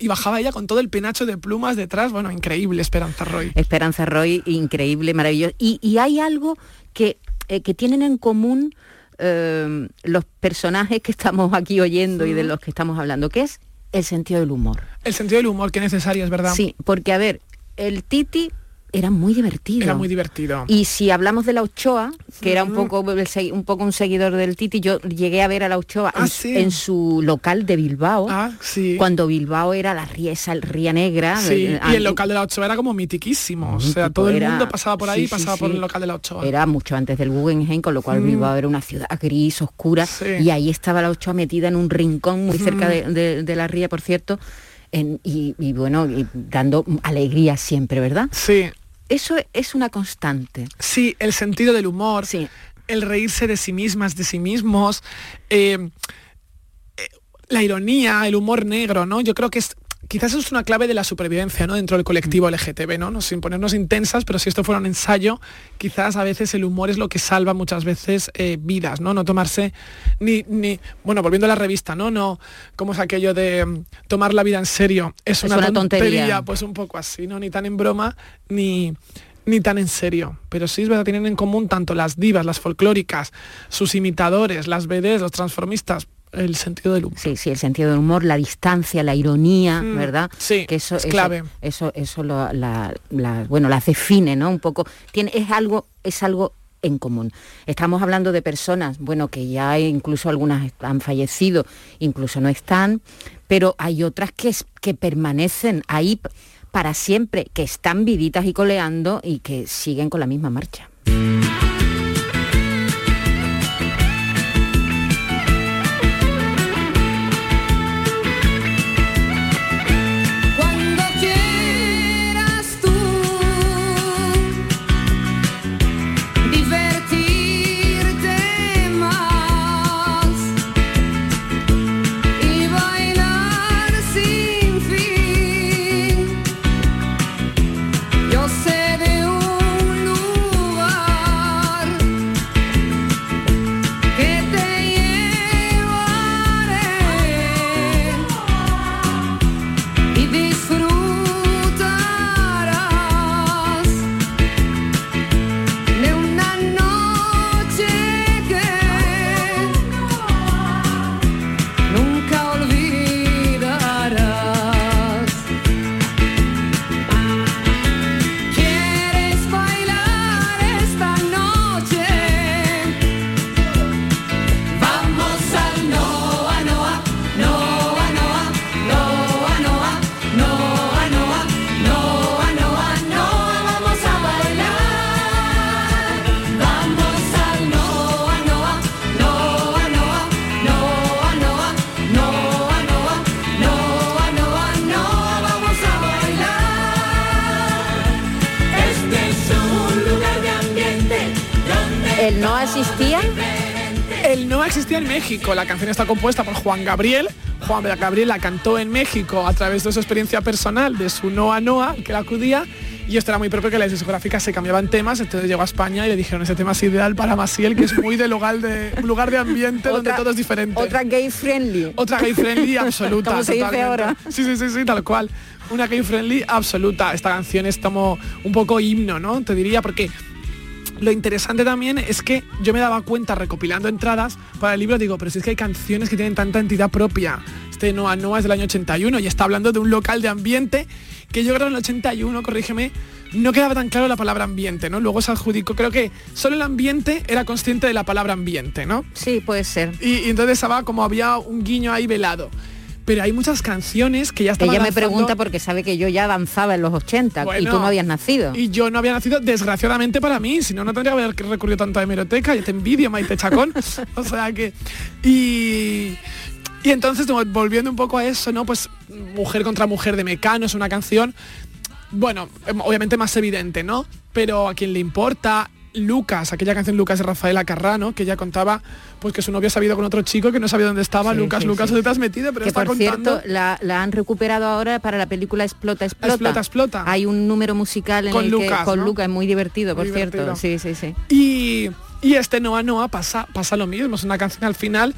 S6: y bajaba ella con todo el penacho de plumas detrás. Bueno, increíble Esperanza Roy.
S4: Esperanza Roy, increíble, maravilloso. Y, y hay algo que, eh, que tienen en común eh, los personajes que estamos aquí oyendo y de los que estamos hablando, que es el sentido del humor.
S6: El sentido del humor que necesario, es verdad.
S4: Sí, porque a ver, el Titi era muy divertido.
S6: Era muy divertido.
S4: Y si hablamos de la Ochoa, que era un poco, un poco un seguidor del Titi, yo llegué a ver a la Ochoa
S6: Ah,
S4: en,
S6: sí.
S4: en su local de Bilbao,
S6: Ah, sí.
S4: cuando Bilbao era la Riesa, el Ría Negra.
S6: Sí, y el local de la Ochoa era como mitiquísimo. O sea, todo el mundo pasaba por ahí pasaba por el local de la Ochoa.
S4: Era mucho antes del Guggenheim, con lo cual Bilbao era una ciudad gris, oscura, y ahí estaba la Ochoa metida en un rincón muy cerca de, de- de la ría, por cierto, en- y, y bueno, y dando alegría siempre, ¿verdad?
S6: Sí,
S4: Eso es una constante.
S6: sí, el sentido del humor,
S4: Sí.
S6: el reírse de sí mismas, de sí mismos, eh, eh, la ironía, el humor negro, ¿no? Yo creo que es quizás eso es una clave de la supervivencia, ¿no? Dentro del colectivo LGTB, ¿no? Sin ponernos intensas, pero si esto fuera un ensayo, quizás a veces el humor es lo que salva muchas veces eh, vidas, ¿no? No tomarse ni, ni, bueno, volviendo a la revista, ¿no? No, como es aquello de mm, tomar la vida en serio, es,
S4: Es
S6: una,
S4: una
S6: tontería,
S4: tontería.
S6: pues un poco así, ¿no? Ni tan en broma, ni ni tan en serio, pero sí es verdad, tienen en común tanto las divas, las folclóricas, sus imitadores, las BDs, los transformistas, el sentido del humor.
S4: Sí, sí, el sentido del humor, la distancia, la ironía,
S6: Mm,
S4: ¿verdad?
S6: sí,
S4: que eso
S6: es
S4: eso-
S6: clave.
S4: Eso, eso, lo- la, la- bueno, las define, ¿no? Un poco. Tiene, es algo, es algo en común. Estamos hablando de personas, bueno, que ya incluso algunas han fallecido, incluso no están, pero hay otras que, es- que permanecen ahí para siempre, que están vivitas y coleando y que siguen con la misma marcha.
S6: En México. La canción está compuesta por Juan Gabriel. Juan Gabriel la cantó en México a través de su experiencia personal, de su Noa Noa, que la acudía. Y esto era muy propio que las discográficas se cambiaban temas, entonces llegó a España y le dijeron ese tema es ideal para Masiel, que es muy de lugar de, lugar de ambiente donde todo es diferente.
S4: Otra gay friendly.
S6: Otra gay friendly (laughs) absoluta.
S4: Como se dice
S6: totalmente.
S4: ahora.
S6: Sí, sí, sí, sí, tal cual. Una gay friendly absoluta. Esta canción es como un poco himno, ¿no? Te diría, porque lo interesante también es que yo me daba cuenta recopilando entradas para el libro, digo, pero si es que hay canciones que tienen tanta entidad propia. Este Noa Noa es del año 81 y está hablando de un local de ambiente que yo creo en el 81, corrígeme, no quedaba tan claro la palabra ambiente, ¿no? Luego se adjudicó, creo que solo el ambiente era consciente de la palabra ambiente, ¿no?
S4: Sí, puede ser.
S6: Y, y entonces estaba como había un guiño ahí velado. Pero hay muchas canciones que ya estaban
S4: Ella me
S6: lanzando-
S4: pregunta porque sabe que yo ya danzaba en los 80 y tú no habías nacido.
S6: Y yo no había nacido, desgraciadamente para mí, si no, no tendría que haber recurrido tanto a hemeroteca, y te envidio, Maite Chacón. (laughs) o sea que. Y. Y entonces, volviendo un poco a eso, ¿no? Pues Mujer contra Mujer de Mecano es una canción, bueno, em, obviamente más evidente, ¿no? Pero a quien le importa, Lucas, aquella canción Lucas de Rafaela Carrano, que ella contaba pues que su novio se había ido con otro chico que no sabía dónde estaba,
S4: Sí,
S6: Lucas,
S4: sí,
S6: Lucas,
S4: sí.
S6: ¿dónde te has metido? Pero
S4: que
S6: está
S4: por
S6: contando...
S4: cierto la, la han recuperado ahora para la película Explota, Explota.
S6: Explota, Explota.
S4: Hay un número musical en
S6: Con
S4: el
S6: Lucas,
S4: que con
S6: ¿no?
S4: Lucas, muy divertido,
S6: Muy
S4: por cierto. Sí, sí, sí.
S6: Y, y este Noa Noa pasa, pasa lo mismo, es una canción al final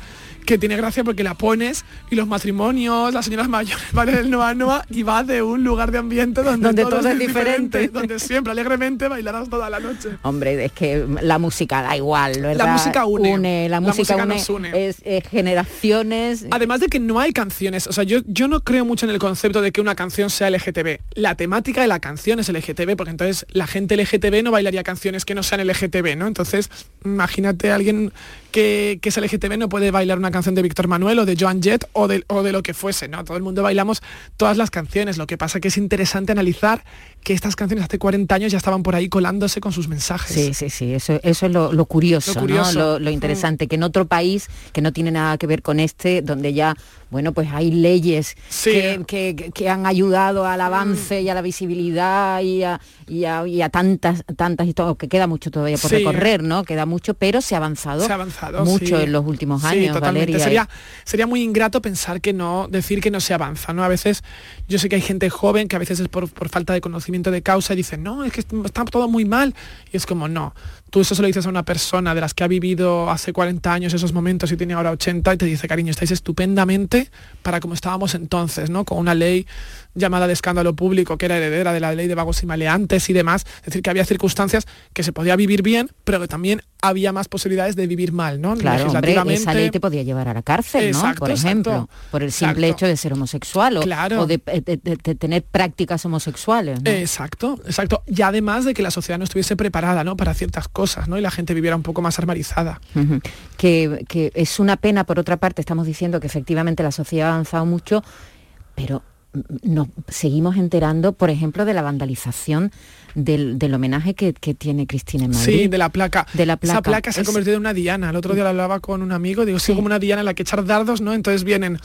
S6: que tiene gracia porque la pones y los matrimonios, las señoras mayores van en el Noa Noa y va de un lugar de ambiente donde,
S4: Donde
S6: todo,
S4: todo
S6: es
S4: diferente.
S6: donde siempre alegremente bailarás toda la noche.
S4: Hombre, es que la música da igual, ¿verdad?
S6: La música une.
S4: la,
S6: La
S4: música,
S6: música
S4: une,
S6: nos une.
S4: Es, es generaciones.
S6: Además de que no hay canciones, o sea, yo, yo no creo mucho en el concepto de que una canción sea LGTB. La temática de la canción es LGTB, porque entonces la gente LGTB no bailaría canciones que no sean LGTB, ¿no? Entonces, imagínate a alguien que, que es LGTB no puede bailar una canción de Víctor Manuel o de Joan Jett o de, o de lo que fuese, ¿no? Todo el mundo bailamos todas las canciones. Lo que pasa que es interesante analizar que estas canciones hace 40 años ya estaban por ahí colándose con sus mensajes.
S4: Sí, sí, sí, eso, eso es lo, lo curioso,
S6: Lo Mm.
S4: interesante, que en otro país que no tiene nada que ver con este, donde ya, bueno, pues hay leyes
S6: Sí.
S4: que, que- que han ayudado al avance y a la visibilidad y a, y a- y a tantas, tantas y todo, que queda mucho todavía por
S6: Sí.
S4: recorrer, ¿no? Queda mucho, pero se ha avanzado,
S6: Se ha avanzado
S4: mucho
S6: sí.
S4: en los últimos años. Valeria.
S6: Sería, sería muy ingrato pensar que no, decir que no se avanza, ¿no? A veces yo sé que hay gente joven que a veces es por, por falta de conocimiento de causa y dicen, no, es que está todo muy mal. Y es como, no. Tú eso se lo dices a una persona de las que ha vivido hace 40 años esos momentos y tiene ahora 80 y te dice, cariño, estáis estupendamente para como estábamos entonces, ¿no? Con una ley llamada de escándalo público que era heredera de la ley de vagos y maleantes y demás. Es decir, que había circunstancias que se podía vivir bien, pero que también había más posibilidades de vivir mal, ¿no?
S4: Claro, hombre, esa ley te podía llevar a la cárcel, ¿no?
S6: Exacto,
S4: por ejemplo,
S6: exacto.
S4: por el simple
S6: Exacto.
S4: hecho de ser homosexual o,
S6: Claro.
S4: o de, de- de- de tener prácticas homosexuales. ¿no?
S6: Exacto, exacto. Y además de que la sociedad no estuviese preparada ¿no? para ciertas cosas, ¿no? Y la gente viviera un poco más armarizada.
S4: Que, que es una pena, por otra parte, estamos diciendo que efectivamente la sociedad ha avanzado mucho, pero nos seguimos enterando, por ejemplo, de la vandalización del, del homenaje que, que tiene Cristina en Madrid.
S6: Sí, de la placa.
S4: De la
S6: Esa
S4: placa.
S6: placa se ha convertido en una diana. El otro día lo hablaba con un amigo, digo, sí,
S4: Sí.
S6: como una diana en la que echar dardos, ¿no? Entonces vienen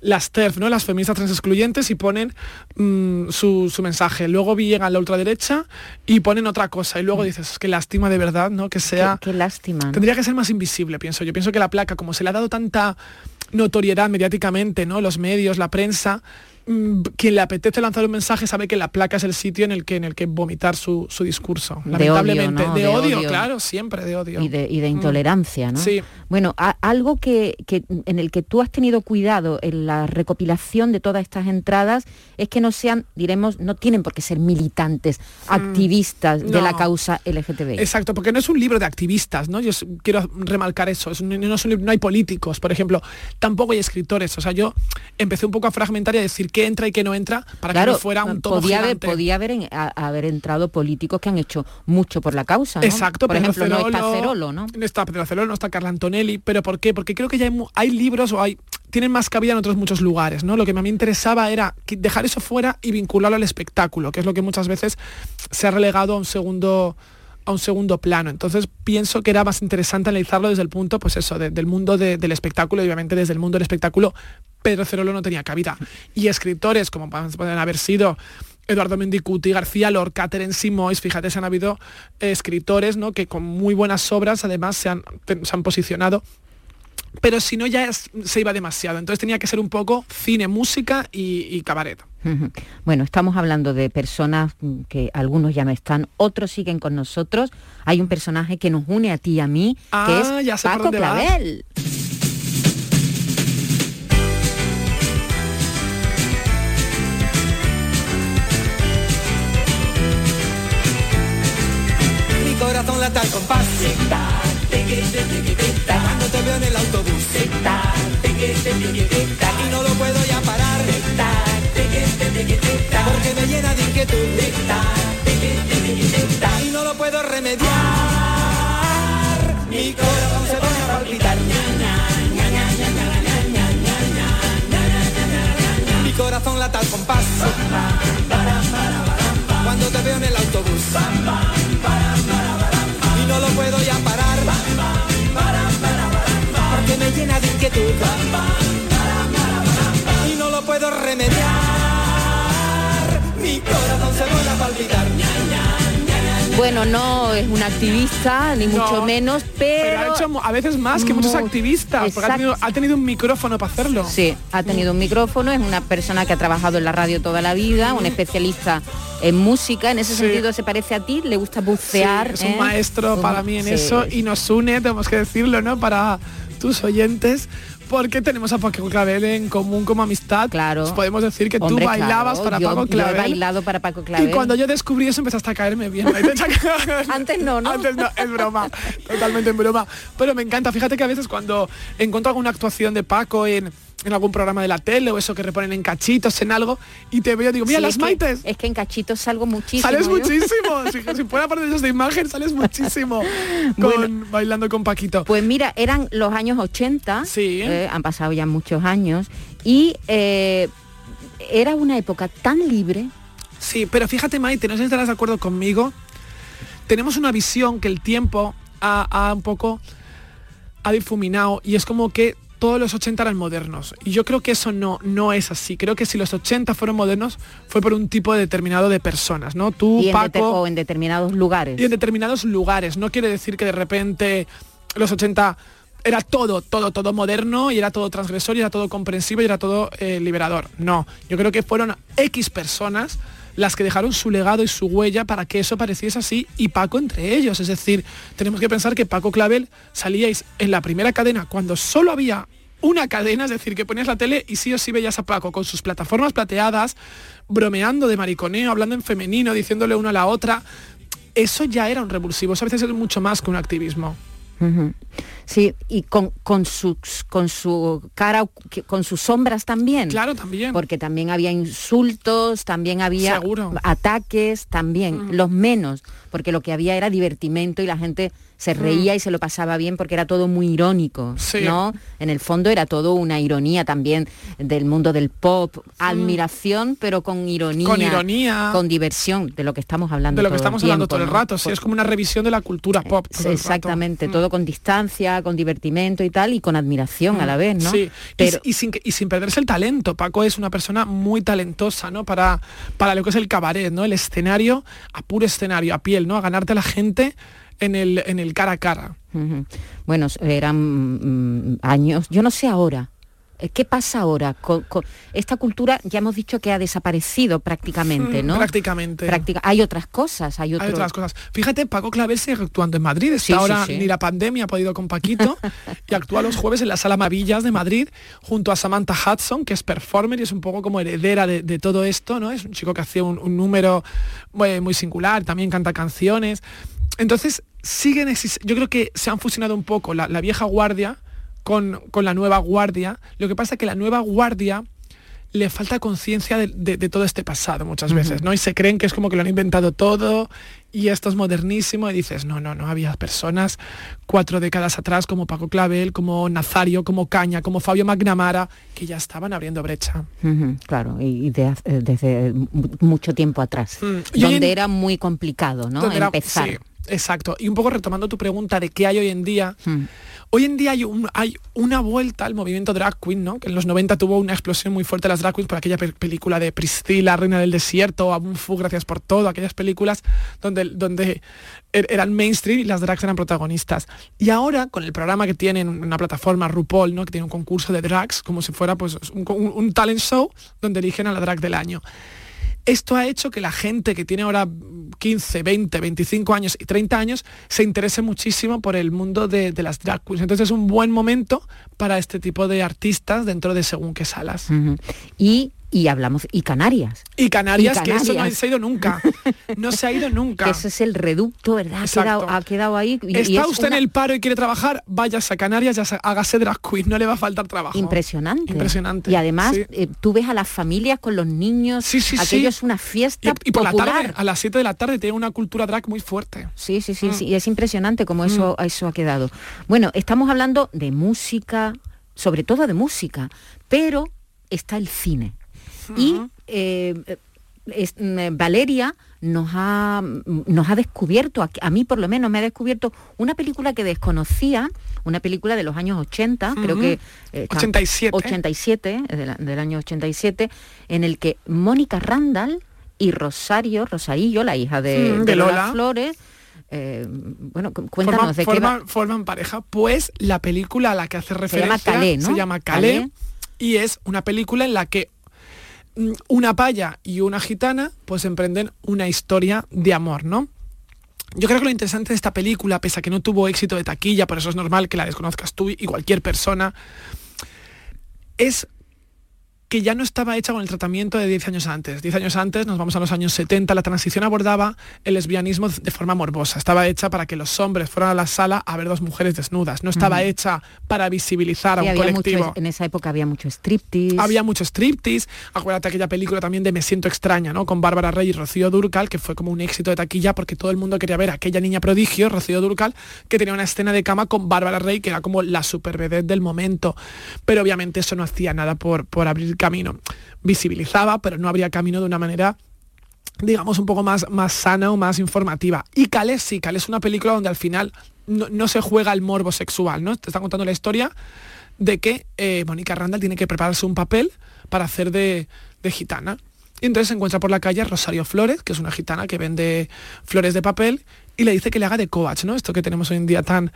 S6: las TERF, ¿no? Las feministas transexcluyentes y ponen mm, su, su mensaje. Luego llega la ultraderecha y ponen otra cosa. Y luego dices, es que lástima de verdad, ¿no? Que
S4: Qué,
S6: sea...
S4: qué lástima. ¿no?
S6: Tendría que ser más invisible, pienso. Yo pienso que la placa, como se le ha dado tanta notoriedad mediáticamente, ¿no? Los medios, la prensa, mm, quien le apetece lanzar un mensaje sabe que la placa es el sitio en el que en el que vomitar su, su discurso.
S4: De
S6: lamentablemente.
S4: odio, ¿no?
S6: de,
S4: De
S6: odio,
S4: odio.
S6: claro, siempre de odio.
S4: y de, y de
S6: Mm.
S4: intolerancia, ¿no?
S6: Sí.
S4: Bueno, a- algo que, que- en el que tú has tenido cuidado en la recopilación de todas estas entradas es que no sean, diremos, no tienen por qué ser militantes, activistas de la
S6: Mm.
S4: Causa LGTB.
S6: Exacto, porque no es un libro de activistas, ¿no? Yo quiero remarcar eso. es un- no, es un libro- no hay políticos, por ejemplo, tampoco hay escritores. O sea, yo empecé un poco a fragmentar y a decir qué entra y qué no entra para que no fuera un todo
S4: podía haber, podía haber, en- a- haber entrado políticos que han hecho mucho por la causa, ¿no?
S6: Exacto,
S4: Por ejemplo, no está
S6: Cerolo,
S4: Cerolo, ¿no?
S6: No está Pedro Cerolo, no está Carla Antonelli, pero ¿por qué? Porque creo que ya hay, libros o hay tienen más cabida en otros muchos lugares, ¿no? Lo que a mí me interesaba era dejar eso fuera y vincularlo al espectáculo, que es lo que muchas veces se ha relegado a un segundo a un segundo plano. Entonces pienso que era más interesante analizarlo desde el punto, pues eso, de- del mundo de- del espectáculo y obviamente desde el mundo del espectáculo Pedro Cerolo no tenía cabida. Y escritores como pueden haber sido Eduardo Mendicuti, García Lorca, Terence Simois, fíjate, se han habido eh, escritores ¿no? que con muy buenas obras además se han, te- se han posicionado pero si no ya es- se iba demasiado. Entonces tenía que ser un poco cine, música y, y cabaret.
S4: Bueno, estamos hablando de personas que algunos ya no están, otros siguen con nosotros. Hay un personaje que nos une a ti y a mí,
S6: Ah,
S4: que
S6: ya
S4: es
S6: por
S4: Paco
S6: vas.
S8: corazón lata al compás. Cuando te veo en el autobús. Y no lo puedo ya parar. Porque me llena de inquietud. Y no lo puedo remediar. Inquietud. Y no lo puedo remediar. Mi corazón se vuelve a palpitar.
S4: Bueno, no es una activista, ni mucho
S6: No,
S4: menos,
S6: Pero
S4: pero...
S6: ha hecho a veces más que muchos
S4: Mu-
S6: activistas, porque ha tenido,
S4: Exacto.
S6: ha tenido un micrófono para hacerlo.
S4: Sí, ha tenido un micrófono, es una persona que ha trabajado en la radio toda la vida, un especialista en música, en ese
S6: Sí.
S4: sentido se parece a ti, le gusta bucear.
S6: Sí, es un
S4: ¿eh?
S6: maestro para mí en
S4: sí,
S6: eso y nos une, tenemos que decirlo, ¿no? Para tus oyentes, porque tenemos a Paco Clavel en común como amistad.
S4: Claro.
S6: Podemos decir que
S4: Hombre,
S6: tú bailabas
S4: claro,
S6: para
S4: yo-
S6: Paco
S4: yo he
S6: Clavel.
S4: bailado para Paco Clavel.
S6: Y cuando yo descubrí eso empezaste a caerme bien. (laughs)
S4: Antes no, ¿no?
S6: Antes no, es broma, totalmente en broma. Pero me encanta, fíjate que a veces cuando encuentro alguna actuación de Paco en, en algún programa de la tele o eso que reponen en cachitos, en algo, y te veo, digo, mira,
S4: Sí,
S6: las
S4: es que-
S6: maites.
S4: es que en cachitos salgo muchísimo.
S6: Sales
S4: yo.
S6: muchísimo. (laughs) si, si fuera parte de imagen, sales (laughs) muchísimo con, bailando con Paquito.
S4: Pues mira, eran los años 80,
S6: Sí.
S4: eh, han pasado ya muchos años, y eh, era una época tan libre.
S6: Sí, pero fíjate, Maite, no sé si estarás de acuerdo conmigo. Tenemos una visión que el tiempo ha, ha un poco ha difuminado y es como que todos los 80 eran modernos. Y yo creo que eso no, no es así. Creo que si los 80 fueron modernos fue por un tipo determinado de personas, ¿no? Tú,
S4: y en,
S6: Paco,
S4: o en determinados lugares.
S6: y en determinados lugares. No quiere decir que de repente los 80 era todo, todo, todo moderno y era todo transgresor y era todo comprensivo y era todo eh, liberador. No, yo creo que fueron X personas las que dejaron su legado y su huella para que eso pareciese así y Paco entre ellos. Es decir, tenemos que pensar que Paco Clavel salíais en la primera cadena cuando solo había una cadena, es decir, que ponías la tele y sí o sí veías a Paco con sus plataformas plateadas, bromeando de mariconeo, hablando en femenino, diciéndole una a la otra. Eso ya era un revulsivo, eso a veces es mucho más que un activismo.
S4: Sí, y con, con, sus, con su cara, con sus sombras también.
S6: Claro, también.
S4: Porque también había insultos, también había
S6: Seguro.
S4: ataques, también, los menos, porque lo que había era divertimento y la gente se reía y se lo pasaba bien porque era todo muy irónico,
S6: Sí.
S4: ¿no? En el fondo era todo una ironía también del mundo del pop, admiración, pero con ironía.
S6: Con ironía.
S4: Con diversión, de lo que estamos hablando
S6: de lo que
S4: el
S6: estamos hablando todo el rato, sí, es como una revisión de la cultura pop. todo el rato.
S4: Exactamente,
S6: Mm.
S4: todo con distancia, con divertimento y tal, y con admiración a la vez, ¿no?
S6: Sí, y-
S4: Pero
S6: y, sin, que- y sin perderse el talento. Paco es una persona muy talentosa, ¿no? Para, para lo que es el cabaret, ¿no? El escenario, a puro escenario, a piel, ¿no? A ganarte a la gente en el, en el cara a cara.
S4: Bueno, eran mm, años, yo no sé ahora. Eh, ¿Qué pasa ahora? Con, con- esta cultura ya hemos dicho que ha desaparecido prácticamente,
S6: Mm,
S4: ¿no?
S6: prácticamente.
S4: Práctica- hay otras cosas, hay,
S6: Hay
S4: otro-
S6: otras cosas. Fíjate, Paco Clavel sigue actuando en Madrid.
S4: Sí, sí,
S6: ahora
S4: sí.
S6: ni la pandemia ha podido con Paquito (laughs) y actúa los jueves en la Sala Mavillas de Madrid junto a Samantha Hudson, que es performer y es un poco como heredera de, de todo esto, ¿no? Es un chico que hacía un, un número muy, muy singular, también canta canciones. Entonces, siguen exis- Yo creo que se han fusionado un poco la, la vieja guardia con, con la nueva guardia. Lo que pasa es que la nueva guardia le falta conciencia de, de- de todo este pasado muchas veces, ¿no? Y se creen que es como que lo han inventado todo y esto es modernísimo y dices, no, no, no, había personas cuatro décadas atrás como Paco Clavel, como Nazario, como Caña, como Fabio Magnamara, que ya estaban abriendo brecha.
S4: Claro, y, de eh, desde mu- mucho tiempo atrás,
S6: Mm,
S4: donde
S6: en-
S4: era muy complicado, ¿no?
S6: Era-
S4: Empezar.
S6: sí, exacto. Y un poco retomando tu pregunta de qué hay hoy en día,
S4: Mm.
S6: Hoy en día hay, un- hay una vuelta al movimiento drag queen, ¿no? Que en los 90 tuvo una explosión muy fuerte de las drag queens por aquella pe- película de Priscila, Reina del Desierto, Abun Fu, Gracias por todo, aquellas películas donde, donde er- eran mainstream y las drags eran protagonistas. Y ahora, con el programa que tienen, una plataforma RuPaul, ¿no? Que tiene un concurso de drags, como si fuera pues un, un- un talent show donde eligen a la drag del año. Esto ha hecho que la gente que tiene ahora 15, 20, 25 años y 30 años se interese muchísimo por el mundo de, las drag queens. Entonces es un buen momento para este tipo de artistas dentro de según qué salas.
S4: Y, y hablamos, y Canarias.
S6: Y Canarias,
S4: Y
S6: que eso no se ha ido nunca. (laughs) No se ha ido nunca.
S4: Ese es el reducto, ¿verdad? Ha quedado, ha quedado ahí. y- y
S6: Está
S4: es
S6: usted
S4: una-
S6: en el paro y quiere trabajar, váyase a Canarias y haga- hágase drag queen, no le va a faltar trabajo.
S4: Impresionante.
S6: Impresionante,
S4: Y además,
S6: sí.
S4: eh, tú ves a las familias con los niños,
S6: Sí, sí,
S4: aquello
S6: sí.
S4: es una fiesta
S6: y por la tarde, a las 7 de la tarde, tiene una cultura drag muy fuerte.
S4: Sí, sí, sí,
S6: Mm.
S4: sí, y es impresionante cómo eso, eso ha quedado. Bueno, estamos hablando de música, sobre todo de música, pero está el cine. Y eh, es- mm, Valeria nos ha, nos ha descubierto, a, a mí por lo menos me ha descubierto una película que desconocía, una película de los años 80, creo que...
S6: eh, 87.
S4: 87, del, del año 87, en el que Mónica Randall y Rosario, Rosarillo, la hija de,
S6: Mm,
S4: de
S6: de
S4: Lola,
S6: Lola.
S4: Flores, eh, bueno, cu- cuéntanos
S6: Forman,
S4: de qué va.
S6: forman- pareja. Pues la película a la que hace referencia
S4: llama Calais, ¿no?
S6: se llama Calais,
S4: Calais.
S6: y es una película en la que una paya y una gitana pues emprenden una historia de amor, ¿no? Yo creo que lo interesante de esta película, pese a que no tuvo éxito de taquilla, por eso es normal que la desconozcas tú y cualquier persona, es que ya no estaba hecha con el tratamiento de 10 años antes. 10 años antes, nos vamos a los años 70, la transición abordaba el lesbianismo de forma morbosa. Estaba hecha para que los hombres fueran a la sala a ver dos mujeres desnudas. No estaba hecha para visibilizar
S4: Sí,
S6: a un colectivo.
S4: mucho- en esa época había mucho striptease.
S6: Había mucho striptease. Acuérdate aquella película también de Me siento extraña, ¿no? Con Bárbara Rey y Rocío Durcal, que fue como un éxito de taquilla porque todo el mundo quería ver a aquella niña prodigio, Rocío Durcal, que tenía una escena de cama con Bárbara Rey, que era como la super del momento. Pero obviamente eso no hacía nada por, por abrir camino. Visibilizaba, pero no abría camino de una manera digamos, un poco más, más sana o más informativa. Y Calais sí, Calais es una película donde al final no, no se juega el morbo sexual, ¿no? Te está contando la historia de que eh, Mónica Randall tiene que prepararse un papel para hacer de, de gitana. Y entonces se encuentra por la calle Rosario Flores, que es una gitana que vende flores de papel, y le dice que le haga de coach, ¿no? Esto que tenemos hoy en día tan,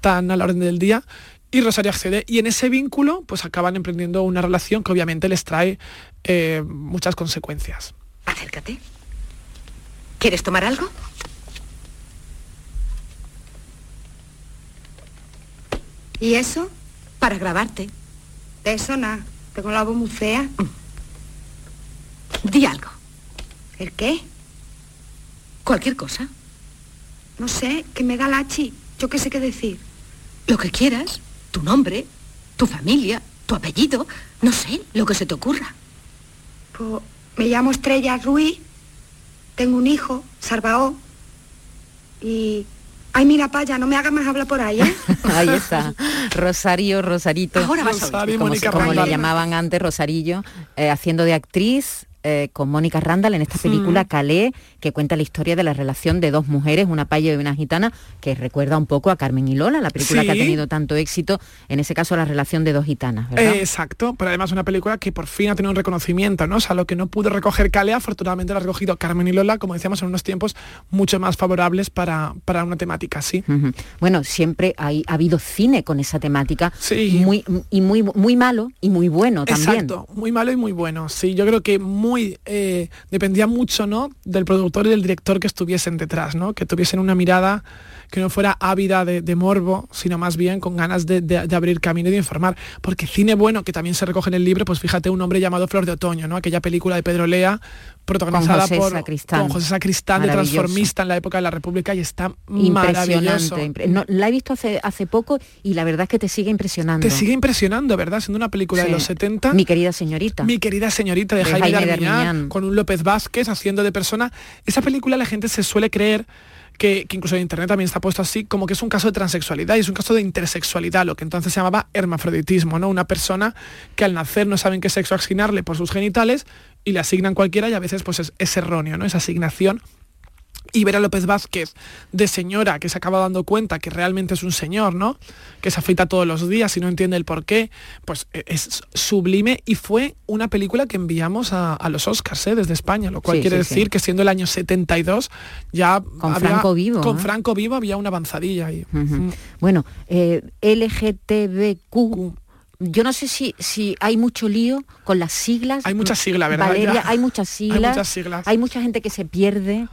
S6: tan a la orden del día. Y Rosario accede. Y en ese vínculo, pues acaban emprendiendo una relación que obviamente les trae eh, muchas consecuencias.
S9: Acércate. ¿Quieres tomar algo? ¿Y eso? Para grabarte.
S10: De eso nada. Tengo la voz muy fea.
S9: Di algo.
S10: ¿El qué?
S9: Cualquier cosa.
S10: No sé, que me da lachi. Yo qué sé qué decir.
S9: Lo que quieras. Tu nombre, tu familia, tu apellido. No sé, lo que se te ocurra.
S10: Pues me llamo Estrella Ruiz. Tengo un hijo, Salvao. Y... Ay, mira, paya, no me hagas más hablar por ahí, ¿eh? (laughs)
S4: Ahí está. Rosario, Rosarito.
S9: Ahora vas a oír.
S6: Rosario y
S4: como,
S6: Mónica
S4: como le llamaban antes, Rosarillo, eh, haciendo de actriz eh, con Mónica Randall en esta película Calais, que cuenta la historia de la relación de dos mujeres, una paya y una gitana, que recuerda un poco a Carmen y Lola, la película que ha
S6: Sí.
S4: tenido tanto éxito, en ese caso la relación de dos gitanas, ¿verdad?
S6: Eh, exacto, pero además una película que por fin ha tenido un reconocimiento, ¿no? O sea, lo que no pudo recoger Calea, afortunadamente lo ha recogido Carmen y Lola, como decíamos, en unos tiempos mucho más favorables para, para una temática así.
S4: Bueno, siempre hay, ha habido cine con esa temática
S6: Sí.
S4: muy, y muy, muy malo y muy bueno también.
S6: Exacto, muy malo y muy bueno. Sí, yo creo que muy eh, dependía mucho, ¿no? Del productor y del director que estuviesen detrás, ¿no? Que tuviesen una mirada que no fuera ávida de, morbo, sino más bien con ganas de- de abrir camino y de informar. Porque cine bueno, que también se recoge en el libro, pues fíjate, un hombre llamado Flor de Otoño, ¿no? Aquella película de Pedro Lea, protagonizada
S4: José
S6: por
S4: Sacristán.
S6: con José Sacristán, de transformista en la época de la República y está maravilloso.
S4: No, la he visto hace, hace poco y la verdad es que te sigue impresionando.
S6: Te sigue impresionando, ¿verdad? Siendo una película de los 70.
S4: Mi querida señorita.
S6: Mi querida señorita de,
S4: De
S6: Jaime,
S4: Jaime
S6: Darmiñán,
S4: Darmiñán.
S6: con un López Vázquez haciendo de persona. Esa película la gente se suele creer que, que incluso en internet también está puesto así, como que es un caso de transexualidad y es un caso de intersexualidad, lo que entonces se llamaba hermafroditismo, ¿no? Una persona que al nacer no saben qué sexo asignarle por sus genitales y le asignan cualquiera y a veces pues es, es erróneo, ¿no? Esa asignación y ver a López Vázquez de señora que se acaba dando cuenta que realmente es un señor, ¿no? Que se afeita todos los días y no entiende el por qué, pues e- es sublime y fue una película que enviamos a, a los Oscars ¿eh? desde España, lo cual
S4: Sí,
S6: quiere
S4: sí,
S6: decir
S4: sí.
S6: que siendo el año 72 ya
S4: Con
S6: había-
S4: Franco vivo,
S6: con
S4: ¿eh?
S6: Franco vivo había una avanzadilla ahí. Mm.
S4: Bueno, eh, LGTBQ. Yo no sé si, si hay mucho lío con las siglas.
S6: Hay mucha sigla, ¿verdad?
S4: Valeria, hay muchas
S6: Hay
S4: siglas.
S6: muchas siglas.
S4: Hay mucha gente que se pierde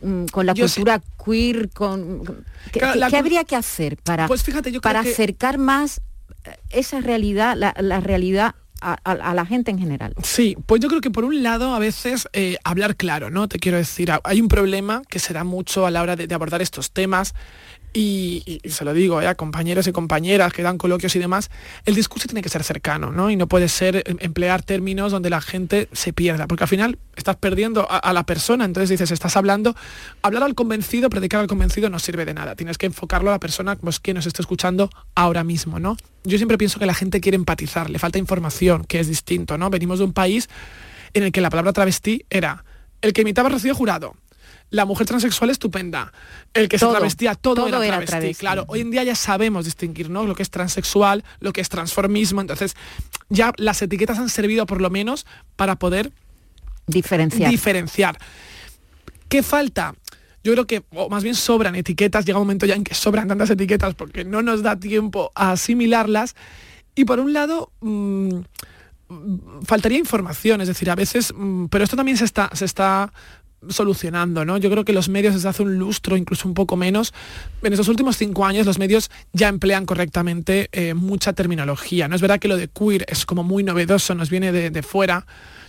S4: mm, con la
S6: Yo sé-
S4: cultura queer, con ¿qué,
S6: Claro,
S4: qué-
S6: la
S4: qué
S6: cul-
S4: habría que hacer para,
S6: Pues fíjate, yo creo
S4: para
S6: que-
S4: acercar más eh, esa realidad, la, la realidad a, la gente en general?
S6: Sí, pues yo creo que por un lado a veces eh, hablar claro, ¿no? Te quiero decir, ha- hay un problema que se da mucho a la hora de, abordar estos temas y, se lo digo eh, a compañeros y compañeras que dan coloquios y demás, el discurso tiene que ser cercano, ¿no? Y no puede ser em- emplear términos donde la gente se pierda, porque al final estás perdiendo a, a la persona, entonces dices, estás hablando, hablar al convencido, predicar al convencido no sirve de nada, tienes que enfocarlo a la persona pues, que nos está escuchando ahora mismo, ¿no? Yo siempre pienso que la gente quiere empatizar, le falta información, que es distinto, ¿no? Venimos de un país en el que la palabra travesti era el que imitaba a Rocío Jurado, la mujer transexual estupenda, el que
S4: Todo,
S6: se travestía, todo,
S4: todo
S6: era,
S4: era
S6: travesti.
S4: travesti.
S6: Claro, hoy en día ya sabemos distinguir, ¿no? Lo que es transexual, lo que es transformismo, entonces ya las etiquetas han servido por lo menos para poder
S4: Diferenciar.
S6: diferenciar. ¿Qué falta? Yo creo que, o más bien sobran etiquetas, llega un momento ya en que sobran tantas etiquetas porque no nos da tiempo a asimilarlas. Y por un lado, mm, faltaría información, es decir, a veces, mm, pero esto también se está, se está solucionando, ¿no? Yo creo que los medios desde hace un lustro, incluso un poco menos, en estos últimos cinco años los medios ya emplean correctamente eh, mucha terminología. No es verdad que lo de queer es como muy novedoso, nos viene de, de fuera.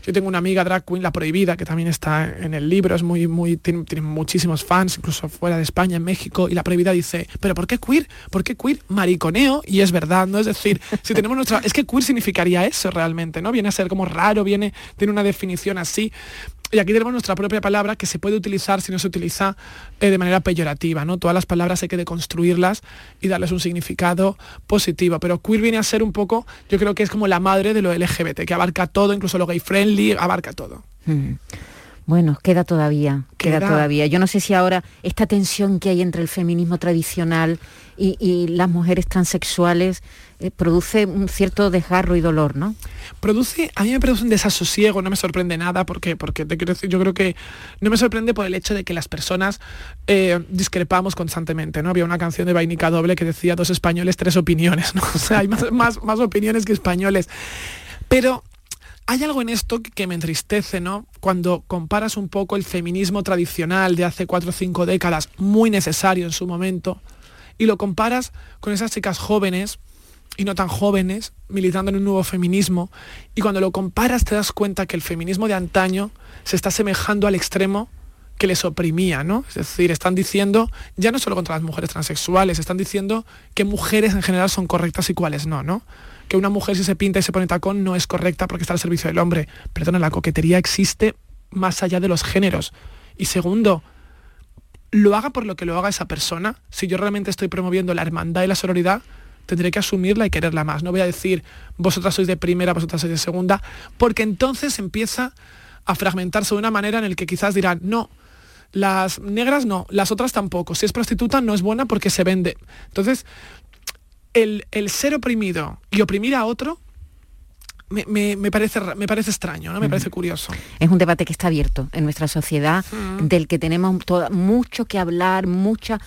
S6: Yo tengo una amiga drag queen, La Prohibida, que también está en el libro, es muy, muy, tiene, tiene muchísimos fans, incluso fuera de España, en México, y La Prohibida dice, ¿pero por qué queer? ¿Por qué queer? Mariconeo, y es verdad, ¿no? Es decir, (laughs) si tenemos nuestra... Es que queer significaría eso realmente, ¿no? Viene a ser como raro, viene, tiene una definición así. Y aquí tenemos nuestra propia palabra que se puede utilizar si no se utiliza eh, de manera peyorativa, ¿no? Todas las palabras hay que deconstruirlas y darles un significado positivo. Pero queer viene a ser un poco, yo creo que es como la madre de lo LGBT, que abarca todo, incluso lo gay friendly, abarca todo.
S4: Mm. Bueno, queda todavía, queda,
S6: Queda.
S4: todavía. Yo no sé si ahora esta tensión que hay entre el feminismo tradicional y, y las mujeres transexuales eh, produce un cierto desgarro y dolor, ¿no?
S6: Produce, a mí me produce un desasosiego, no me sorprende nada, porque, porque te quiero decir, yo creo que no me sorprende por el hecho de que las personas eh, discrepamos constantemente, ¿no? Había una canción de Vainica Doble que decía dos españoles, tres opiniones, ¿no? (laughs) O sea, hay más, más, más opiniones que españoles. Pero hay algo en esto que, me entristece, ¿no? Cuando comparas un poco el feminismo tradicional de hace cuatro o cinco décadas, muy necesario en su momento, y lo comparas con esas chicas jóvenes y no tan jóvenes, militando en un nuevo feminismo, y cuando lo comparas te das cuenta que el feminismo de antaño se está asemejando al extremo que les oprimía, ¿no? Es decir, están diciendo, ya no solo contra las mujeres transexuales, están diciendo que mujeres en general son correctas y cuáles no, ¿no? Que una mujer si se pinta y se pone tacón no es correcta porque está al servicio del hombre. Perdona, la coquetería existe más allá de los géneros. Y segundo, lo haga por lo que lo haga esa persona, si yo realmente estoy promoviendo la hermandad y la sororidad, tendré que asumirla y quererla más. No voy a decir, vosotras sois de primera, vosotras sois de segunda, porque entonces empieza a fragmentarse de una manera en la que quizás dirán, no, las negras no, las otras tampoco. Si es prostituta no es buena porque se vende. Entonces, el, el ser oprimido y oprimir a otro me, me- me parece, me parece extraño, ¿no? me parece curioso.
S4: Es un debate que está abierto en nuestra sociedad,
S6: Mm.
S4: del que tenemos toda- mucho que hablar, mucha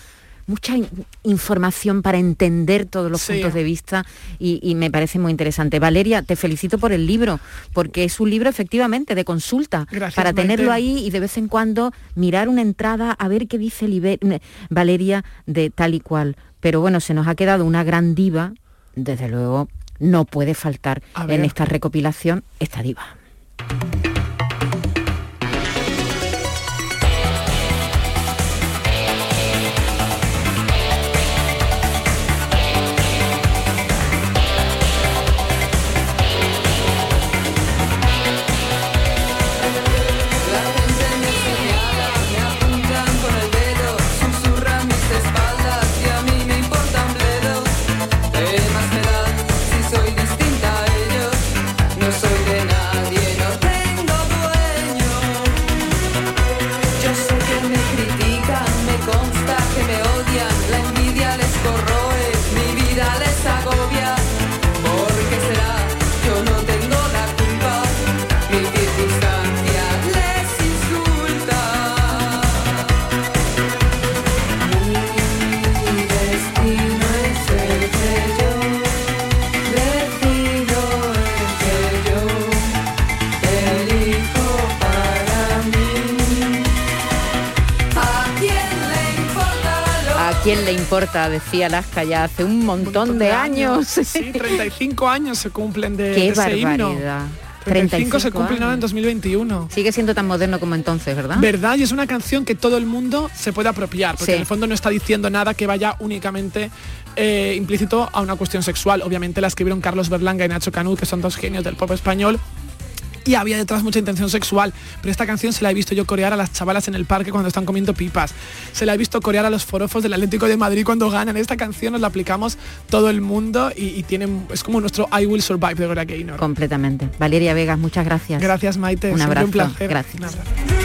S4: mucha in- información para entender todos los
S6: Sí.
S4: puntos de vista y, y me parece muy interesante. Valeria, te felicito por el libro, porque es un libro efectivamente de consulta,
S6: Gracias,
S4: para
S6: Maite.
S4: tenerlo ahí y de vez en cuando mirar una entrada a ver qué dice Valeria de tal y cual. Pero bueno, se nos ha quedado una gran diva, desde luego no puede faltar en esta recopilación esta diva.
S11: Importa?
S4: Decía Lasca ya hace un montón de años.
S6: Sí, 35 años se cumplen de,
S4: Qué
S6: de ese himno.
S4: barbaridad.
S6: 35 se
S4: 35
S6: cumplen ahora en
S4: años.
S6: 2021.
S4: Sigue siendo tan moderno como entonces, ¿verdad?
S6: ¿Verdad? Y es una canción que todo el mundo se puede apropiar, porque
S4: Sí.
S6: en el fondo no está diciendo nada que vaya únicamente eh, implícito a una cuestión sexual. Obviamente la escribieron Carlos Berlanga y Nacho Canut, que son dos genios del pop español. Y había detrás mucha intención sexual, pero esta canción se la he visto yo corear a las chavalas en el parque cuando están comiendo pipas. Se la he visto corear a los forofos del Atlético de Madrid cuando ganan. Esta canción nos la aplicamos todo el mundo y, y tiene, es como nuestro I Will Survive de Gloria Gaynor.
S4: Completamente. Valeria Vegas, muchas gracias.
S6: Gracias Maite,
S4: Un abrazo.
S6: un placer.
S4: Gracias.
S6: Un abrazo.